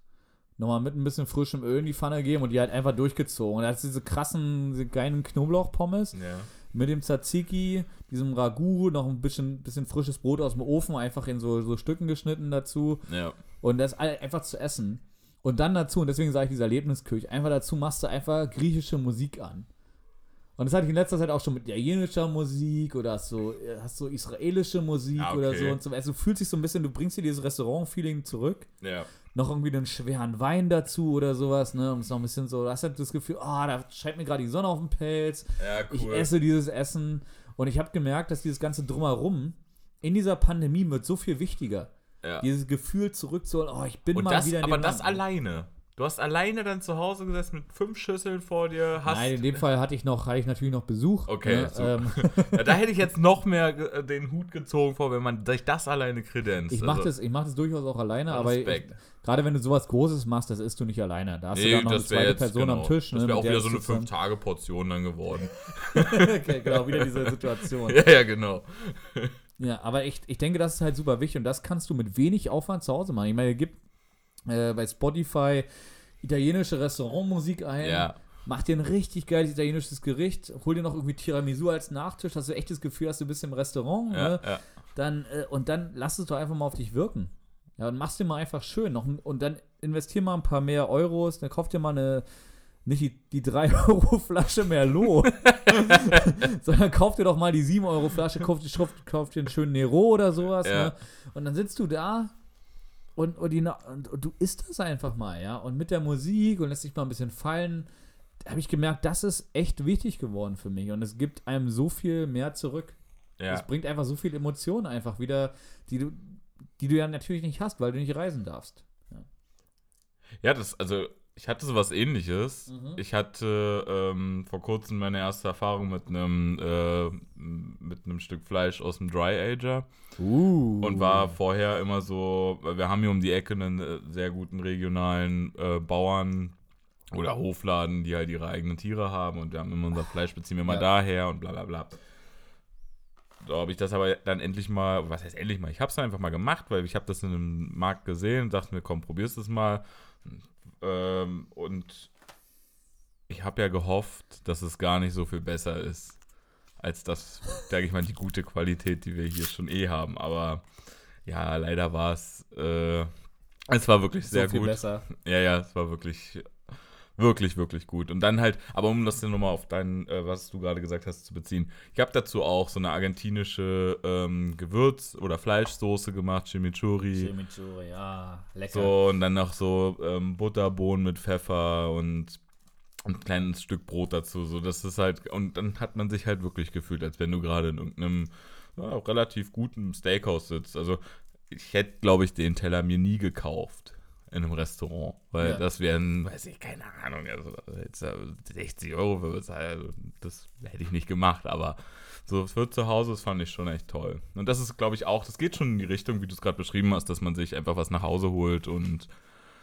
nochmal mit ein bisschen frischem Öl in die Pfanne gegeben und die halt einfach durchgezogen. Und das ist diese krassen, diese geilen Knoblauchpommes Ja. Mit dem Tzatziki, diesem Ragout, noch ein bisschen, bisschen frisches Brot aus dem Ofen, einfach in so, so Stücken geschnitten dazu. Ja. Und das einfach zu essen. Und dann dazu, und deswegen sage ich dieser Erlebnisküche, einfach dazu machst du einfach griechische Musik an. Und das hatte ich in letzter Zeit auch schon mit italienischer Musik oder hast so, hast so israelische Musik Ah, oder okay. so. Und so. Also du fühlst dich so ein bisschen, du bringst dir dieses Restaurant-Feeling zurück. Ja. Noch irgendwie einen schweren Wein dazu oder sowas, ne? Und es ist noch ein bisschen so, du hast halt das Gefühl, ah, da scheint mir gerade die Sonne auf den Pelz. Ja, Ich cool. esse dieses Essen. Und ich habe gemerkt, dass dieses ganze Drumherum in dieser Pandemie wird so viel wichtiger. ja. Dieses Gefühl zurückzuholen, oh, ich bin Und mal das, wieder in aber das Land. alleine. Du hast alleine dann zu Hause gesessen mit fünf Schüsseln vor dir. Nein, in dem Fall hatte ich noch, hatte ich natürlich noch Besuch. Okay, ne? so. ähm, ja, da hätte ich jetzt noch mehr äh, den Hut gezogen vor, wenn man sich das alleine kredenzt. ich mache Also, das, ich mach das durchaus auch alleine, aber ich, Respekt. gerade wenn du sowas Großes machst, das isst du nicht alleine. Da hast du Nee, dann noch eine das zweite jetzt Person genau, am Tisch. Das ne, wäre auch wieder so du eine 5-Tage-Portion dann geworden. okay, genau, wieder diese Situation. ja, ja, genau. Ja, aber ich, ich denke, das ist halt super wichtig und das kannst du mit wenig Aufwand zu Hause machen. Ich meine, es gibt äh, bei Spotify italienische Restaurantmusik ein. Ja. Mach dir ein richtig geiles italienisches Gericht, hol dir noch irgendwie Tiramisu als Nachtisch, dass du echt das Gefühl hast, du bist im Restaurant. Ja, ne? ja. Dann, äh, und dann lass es doch einfach mal auf dich wirken. Ja, und mach's dir mal einfach schön. Noch, und dann investier mal ein paar mehr Euros, dann kauf dir mal eine, nicht die, die 3-Euro-Flasche Merlot, sondern kauf dir doch mal die 7-Euro-Flasche, kauf, dir- kauf, kauf dir einen schönen Nero oder sowas. Ja. Ne? Und dann sitzt du da und, und, die, und, und du isst das einfach mal, ja. Und mit der Musik und lässt dich mal ein bisschen fallen, habe ich gemerkt, das ist echt wichtig geworden für mich. Und es gibt einem so viel mehr zurück. Es ja. bringt einfach so viel Emotionen einfach wieder, die du, die du ja natürlich nicht hast, weil du nicht reisen darfst. Ja, das, also ich hatte sowas ähnliches. Mhm. Ich hatte ähm, vor kurzem meine erste Erfahrung mit einem äh, mit einem Stück Fleisch aus dem Dry Ager Uh. und war vorher immer so, weil wir haben hier um die Ecke einen äh, sehr guten regionalen äh, Bauern oder Hofladen, die halt ihre eigenen Tiere haben und wir haben immer unser Fleisch beziehen wir mal Ja. daher und bla bla bla. Da habe ich das aber dann endlich mal, was heißt endlich mal, ich habe es einfach mal gemacht, weil ich habe das in einem Markt gesehen und dachte mir, komm, probierst es mal. Ähm, und ich habe ja gehofft, dass es gar nicht so viel besser ist, als das, sage ich mal, die gute Qualität, die wir hier schon eh haben. Aber ja, leider war es, äh, es war wirklich so sehr viel gut. besser. Ja, ja, es war wirklich. Wirklich, wirklich gut. Und dann halt, aber um das dann nochmal auf dein, äh, was du gerade gesagt hast, zu beziehen. Ich habe dazu auch so eine argentinische ähm, Gewürz- oder Fleischsoße gemacht, Chimichurri. Chimichurri, ja, lecker. So, und dann noch so ähm, Butterbohnen mit Pfeffer und ein kleines Stück Brot dazu. So, das ist halt, und dann hat man sich halt wirklich gefühlt, als wenn du gerade in irgendeinem ja, relativ guten Steakhouse sitzt. Also, ich hätte, glaube ich, den Teller mir nie gekauft in einem Restaurant, weil Ja. das wären, weiß ich, keine Ahnung, also jetzt äh, 60 Euro für bezahlen, also das hätte ich nicht gemacht, aber so für zu Hause, das fand ich schon echt toll. Und das ist, glaube ich, auch, das geht schon in die Richtung, wie du es gerade beschrieben hast, dass man sich einfach was nach Hause holt und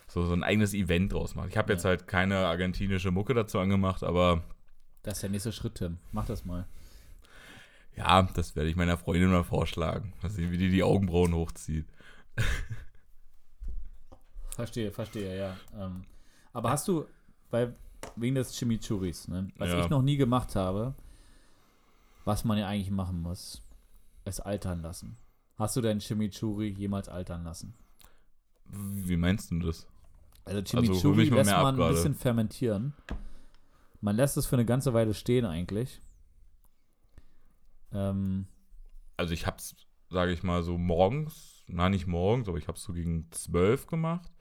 so, so ein eigenes Event draus macht. Ich habe jetzt Ja. halt keine argentinische Mucke dazu angemacht, aber Das ist der nächste Schritt, Tim. Mach das mal. ja, das werde ich meiner Freundin mal vorschlagen. Mal sehen, wie die die Augenbrauen hochzieht. Verstehe, verstehe, ja. Ähm, aber hast du, weil, wegen des Chimichuris, ne, was Ja. ich noch nie gemacht habe, was man ja eigentlich machen muss, es altern lassen. Hast du dein Chimichurri jemals altern lassen? Wie meinst du das? Also hol Chimichurri mich mal lässt man ein bisschen fermentieren. Man lässt es für eine ganze Weile stehen eigentlich. Ähm, Also ich hab's, sage ich mal, so morgens, nein, nicht morgens, aber ich hab's so gegen zwölf gemacht.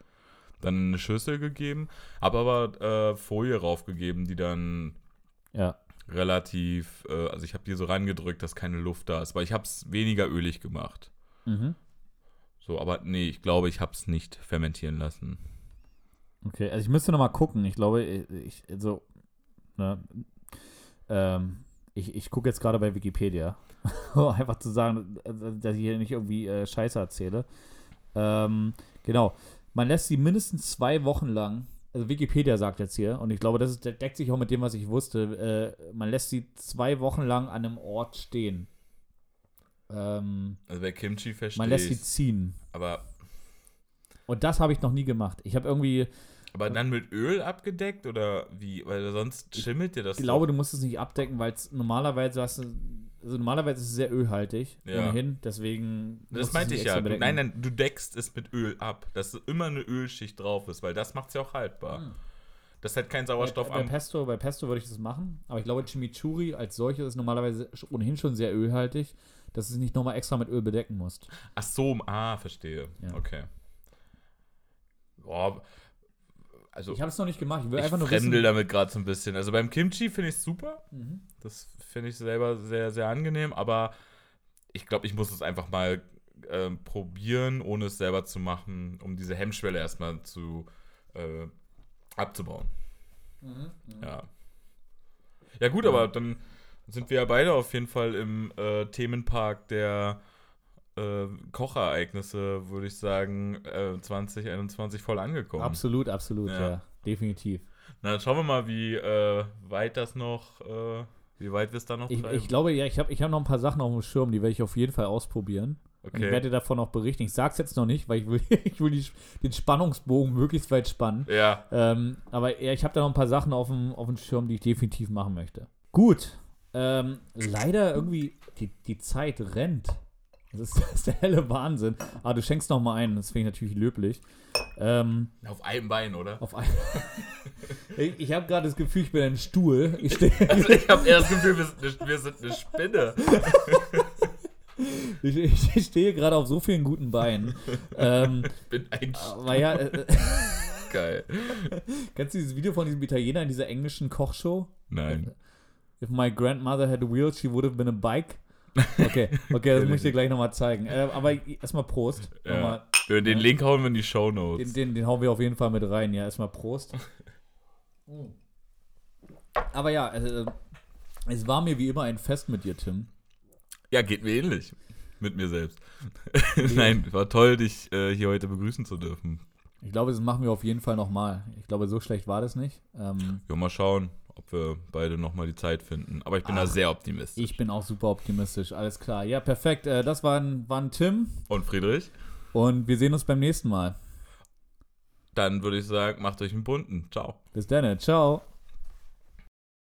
Dann in eine Schüssel gegeben, habe aber äh, Folie raufgegeben, die dann ja, relativ, äh, also ich habe die so reingedrückt, dass keine Luft da ist, weil ich habe es weniger ölig gemacht. mhm. So, aber nee, ich glaube, ich habe es nicht fermentieren lassen. Okay, also ich müsste noch mal gucken. Ich glaube, ich, so, ne, ähm, ich, ich gucke jetzt gerade bei Wikipedia, einfach zu sagen, dass ich hier nicht irgendwie äh, Scheiße erzähle. Ähm, genau, man lässt sie mindestens zwei Wochen lang, also Wikipedia sagt jetzt hier, und ich glaube, das deckt sich auch mit dem, was ich wusste, äh, man lässt sie zwei Wochen lang an einem Ort stehen. Ähm, Also bei Kimchi verstehe man lässt sie ziehen. Aber, Und das habe ich noch nie gemacht. Ich habe irgendwie, aber dann mit Öl abgedeckt oder wie? Weil sonst schimmelt dir das Ich glaube, doch. du musst es nicht abdecken, weil es normalerweise hast du, also normalerweise ist es sehr ölhaltig, Ja. ohnehin, deswegen. Das meinte ich ja. Du, nein, nein, du deckst es mit Öl ab, dass immer eine Ölschicht drauf ist, weil das macht es ja auch haltbar. Hm. Das hat keinen Bei, Sauerstoff bei, am. Pesto, bei Pesto würde ich das machen, aber ich glaube, Chimichurri als solches ist normalerweise ohnehin schon sehr ölhaltig, dass du es nicht nochmal extra mit Öl bedecken musst. Ach so, ah, verstehe. Ja. Okay. Boah, also Ich habe es noch nicht gemacht, ich will ich einfach nur fremdel wissen. damit gerade so ein bisschen. Also beim Kimchi finde ich es super. Mhm. Das finde ich selber sehr, sehr angenehm, aber ich glaube, ich muss es einfach mal ähm, probieren, ohne es selber zu machen, um diese Hemmschwelle erstmal zu äh, abzubauen. Mhm. Ja. Ja, gut, aber dann sind wir ja beide auf jeden Fall im äh, Themenpark der äh, Kochereignisse, würde ich sagen, äh, 2021 voll angekommen. Absolut, absolut, Ja. ja. definitiv. Na, dann schauen wir mal, wie äh, weit das noch, äh, wie weit wir es da noch Ich, ich glaube, ja, ich habe ich hab noch ein paar Sachen auf dem Schirm, die werde ich auf jeden Fall ausprobieren. Und ich okay. werde dir davon auch berichten. Ich sag's jetzt noch nicht, weil ich will, ich will die, den Spannungsbogen möglichst weit spannen. Ja, Ähm, aber ja, ich habe da noch ein paar Sachen auf dem, auf dem Schirm, die ich definitiv machen möchte. Gut. Ähm, leider irgendwie, die, die Zeit rennt. Das ist, das ist der helle Wahnsinn. Aber du schenkst noch mal ein, das finde ich natürlich löblich. Ähm, auf einem Bein, oder? auf ein ich ich habe gerade das Gefühl, ich bin ein Stuhl. Ich Also ich habe eher das Gefühl, wir sind eine, wir sind eine Spinne. ich, ich stehe gerade auf so vielen guten Beinen. Ähm, Ich bin ein aber ja, äh, äh, Geil. kennst du dieses Video von diesem Italiener in dieser englischen Kochshow? Nein. If my grandmother had a wheel, she would have been a bike. Okay, okay, das muss ich dir gleich nochmal zeigen. Äh, aber erstmal Prost. Ja. Nochmal, Den den Link hauen wir in die den, Shownotes. den, den hauen wir auf jeden Fall mit rein. Ja, erstmal Prost. Aber ja, äh, es war mir wie immer ein Fest mit dir, Tim. Ja, geht mir ähnlich. Mit mir selbst. Nein, war toll, dich äh, hier heute begrüßen zu dürfen. Ich glaube, das machen wir auf jeden Fall nochmal. Ich glaube, so schlecht war das nicht. Ähm, Ja, mal schauen, ob wir beide nochmal die Zeit finden. Aber ich bin da sehr optimistisch. ich bin auch super optimistisch. Alles klar. Ja, perfekt. Äh, das waren, waren Tim Und Friedrich? und wir sehen uns beim nächsten Mal. Dann würde ich sagen, macht euch einen bunten. Ciao. Bis dann. Ciao.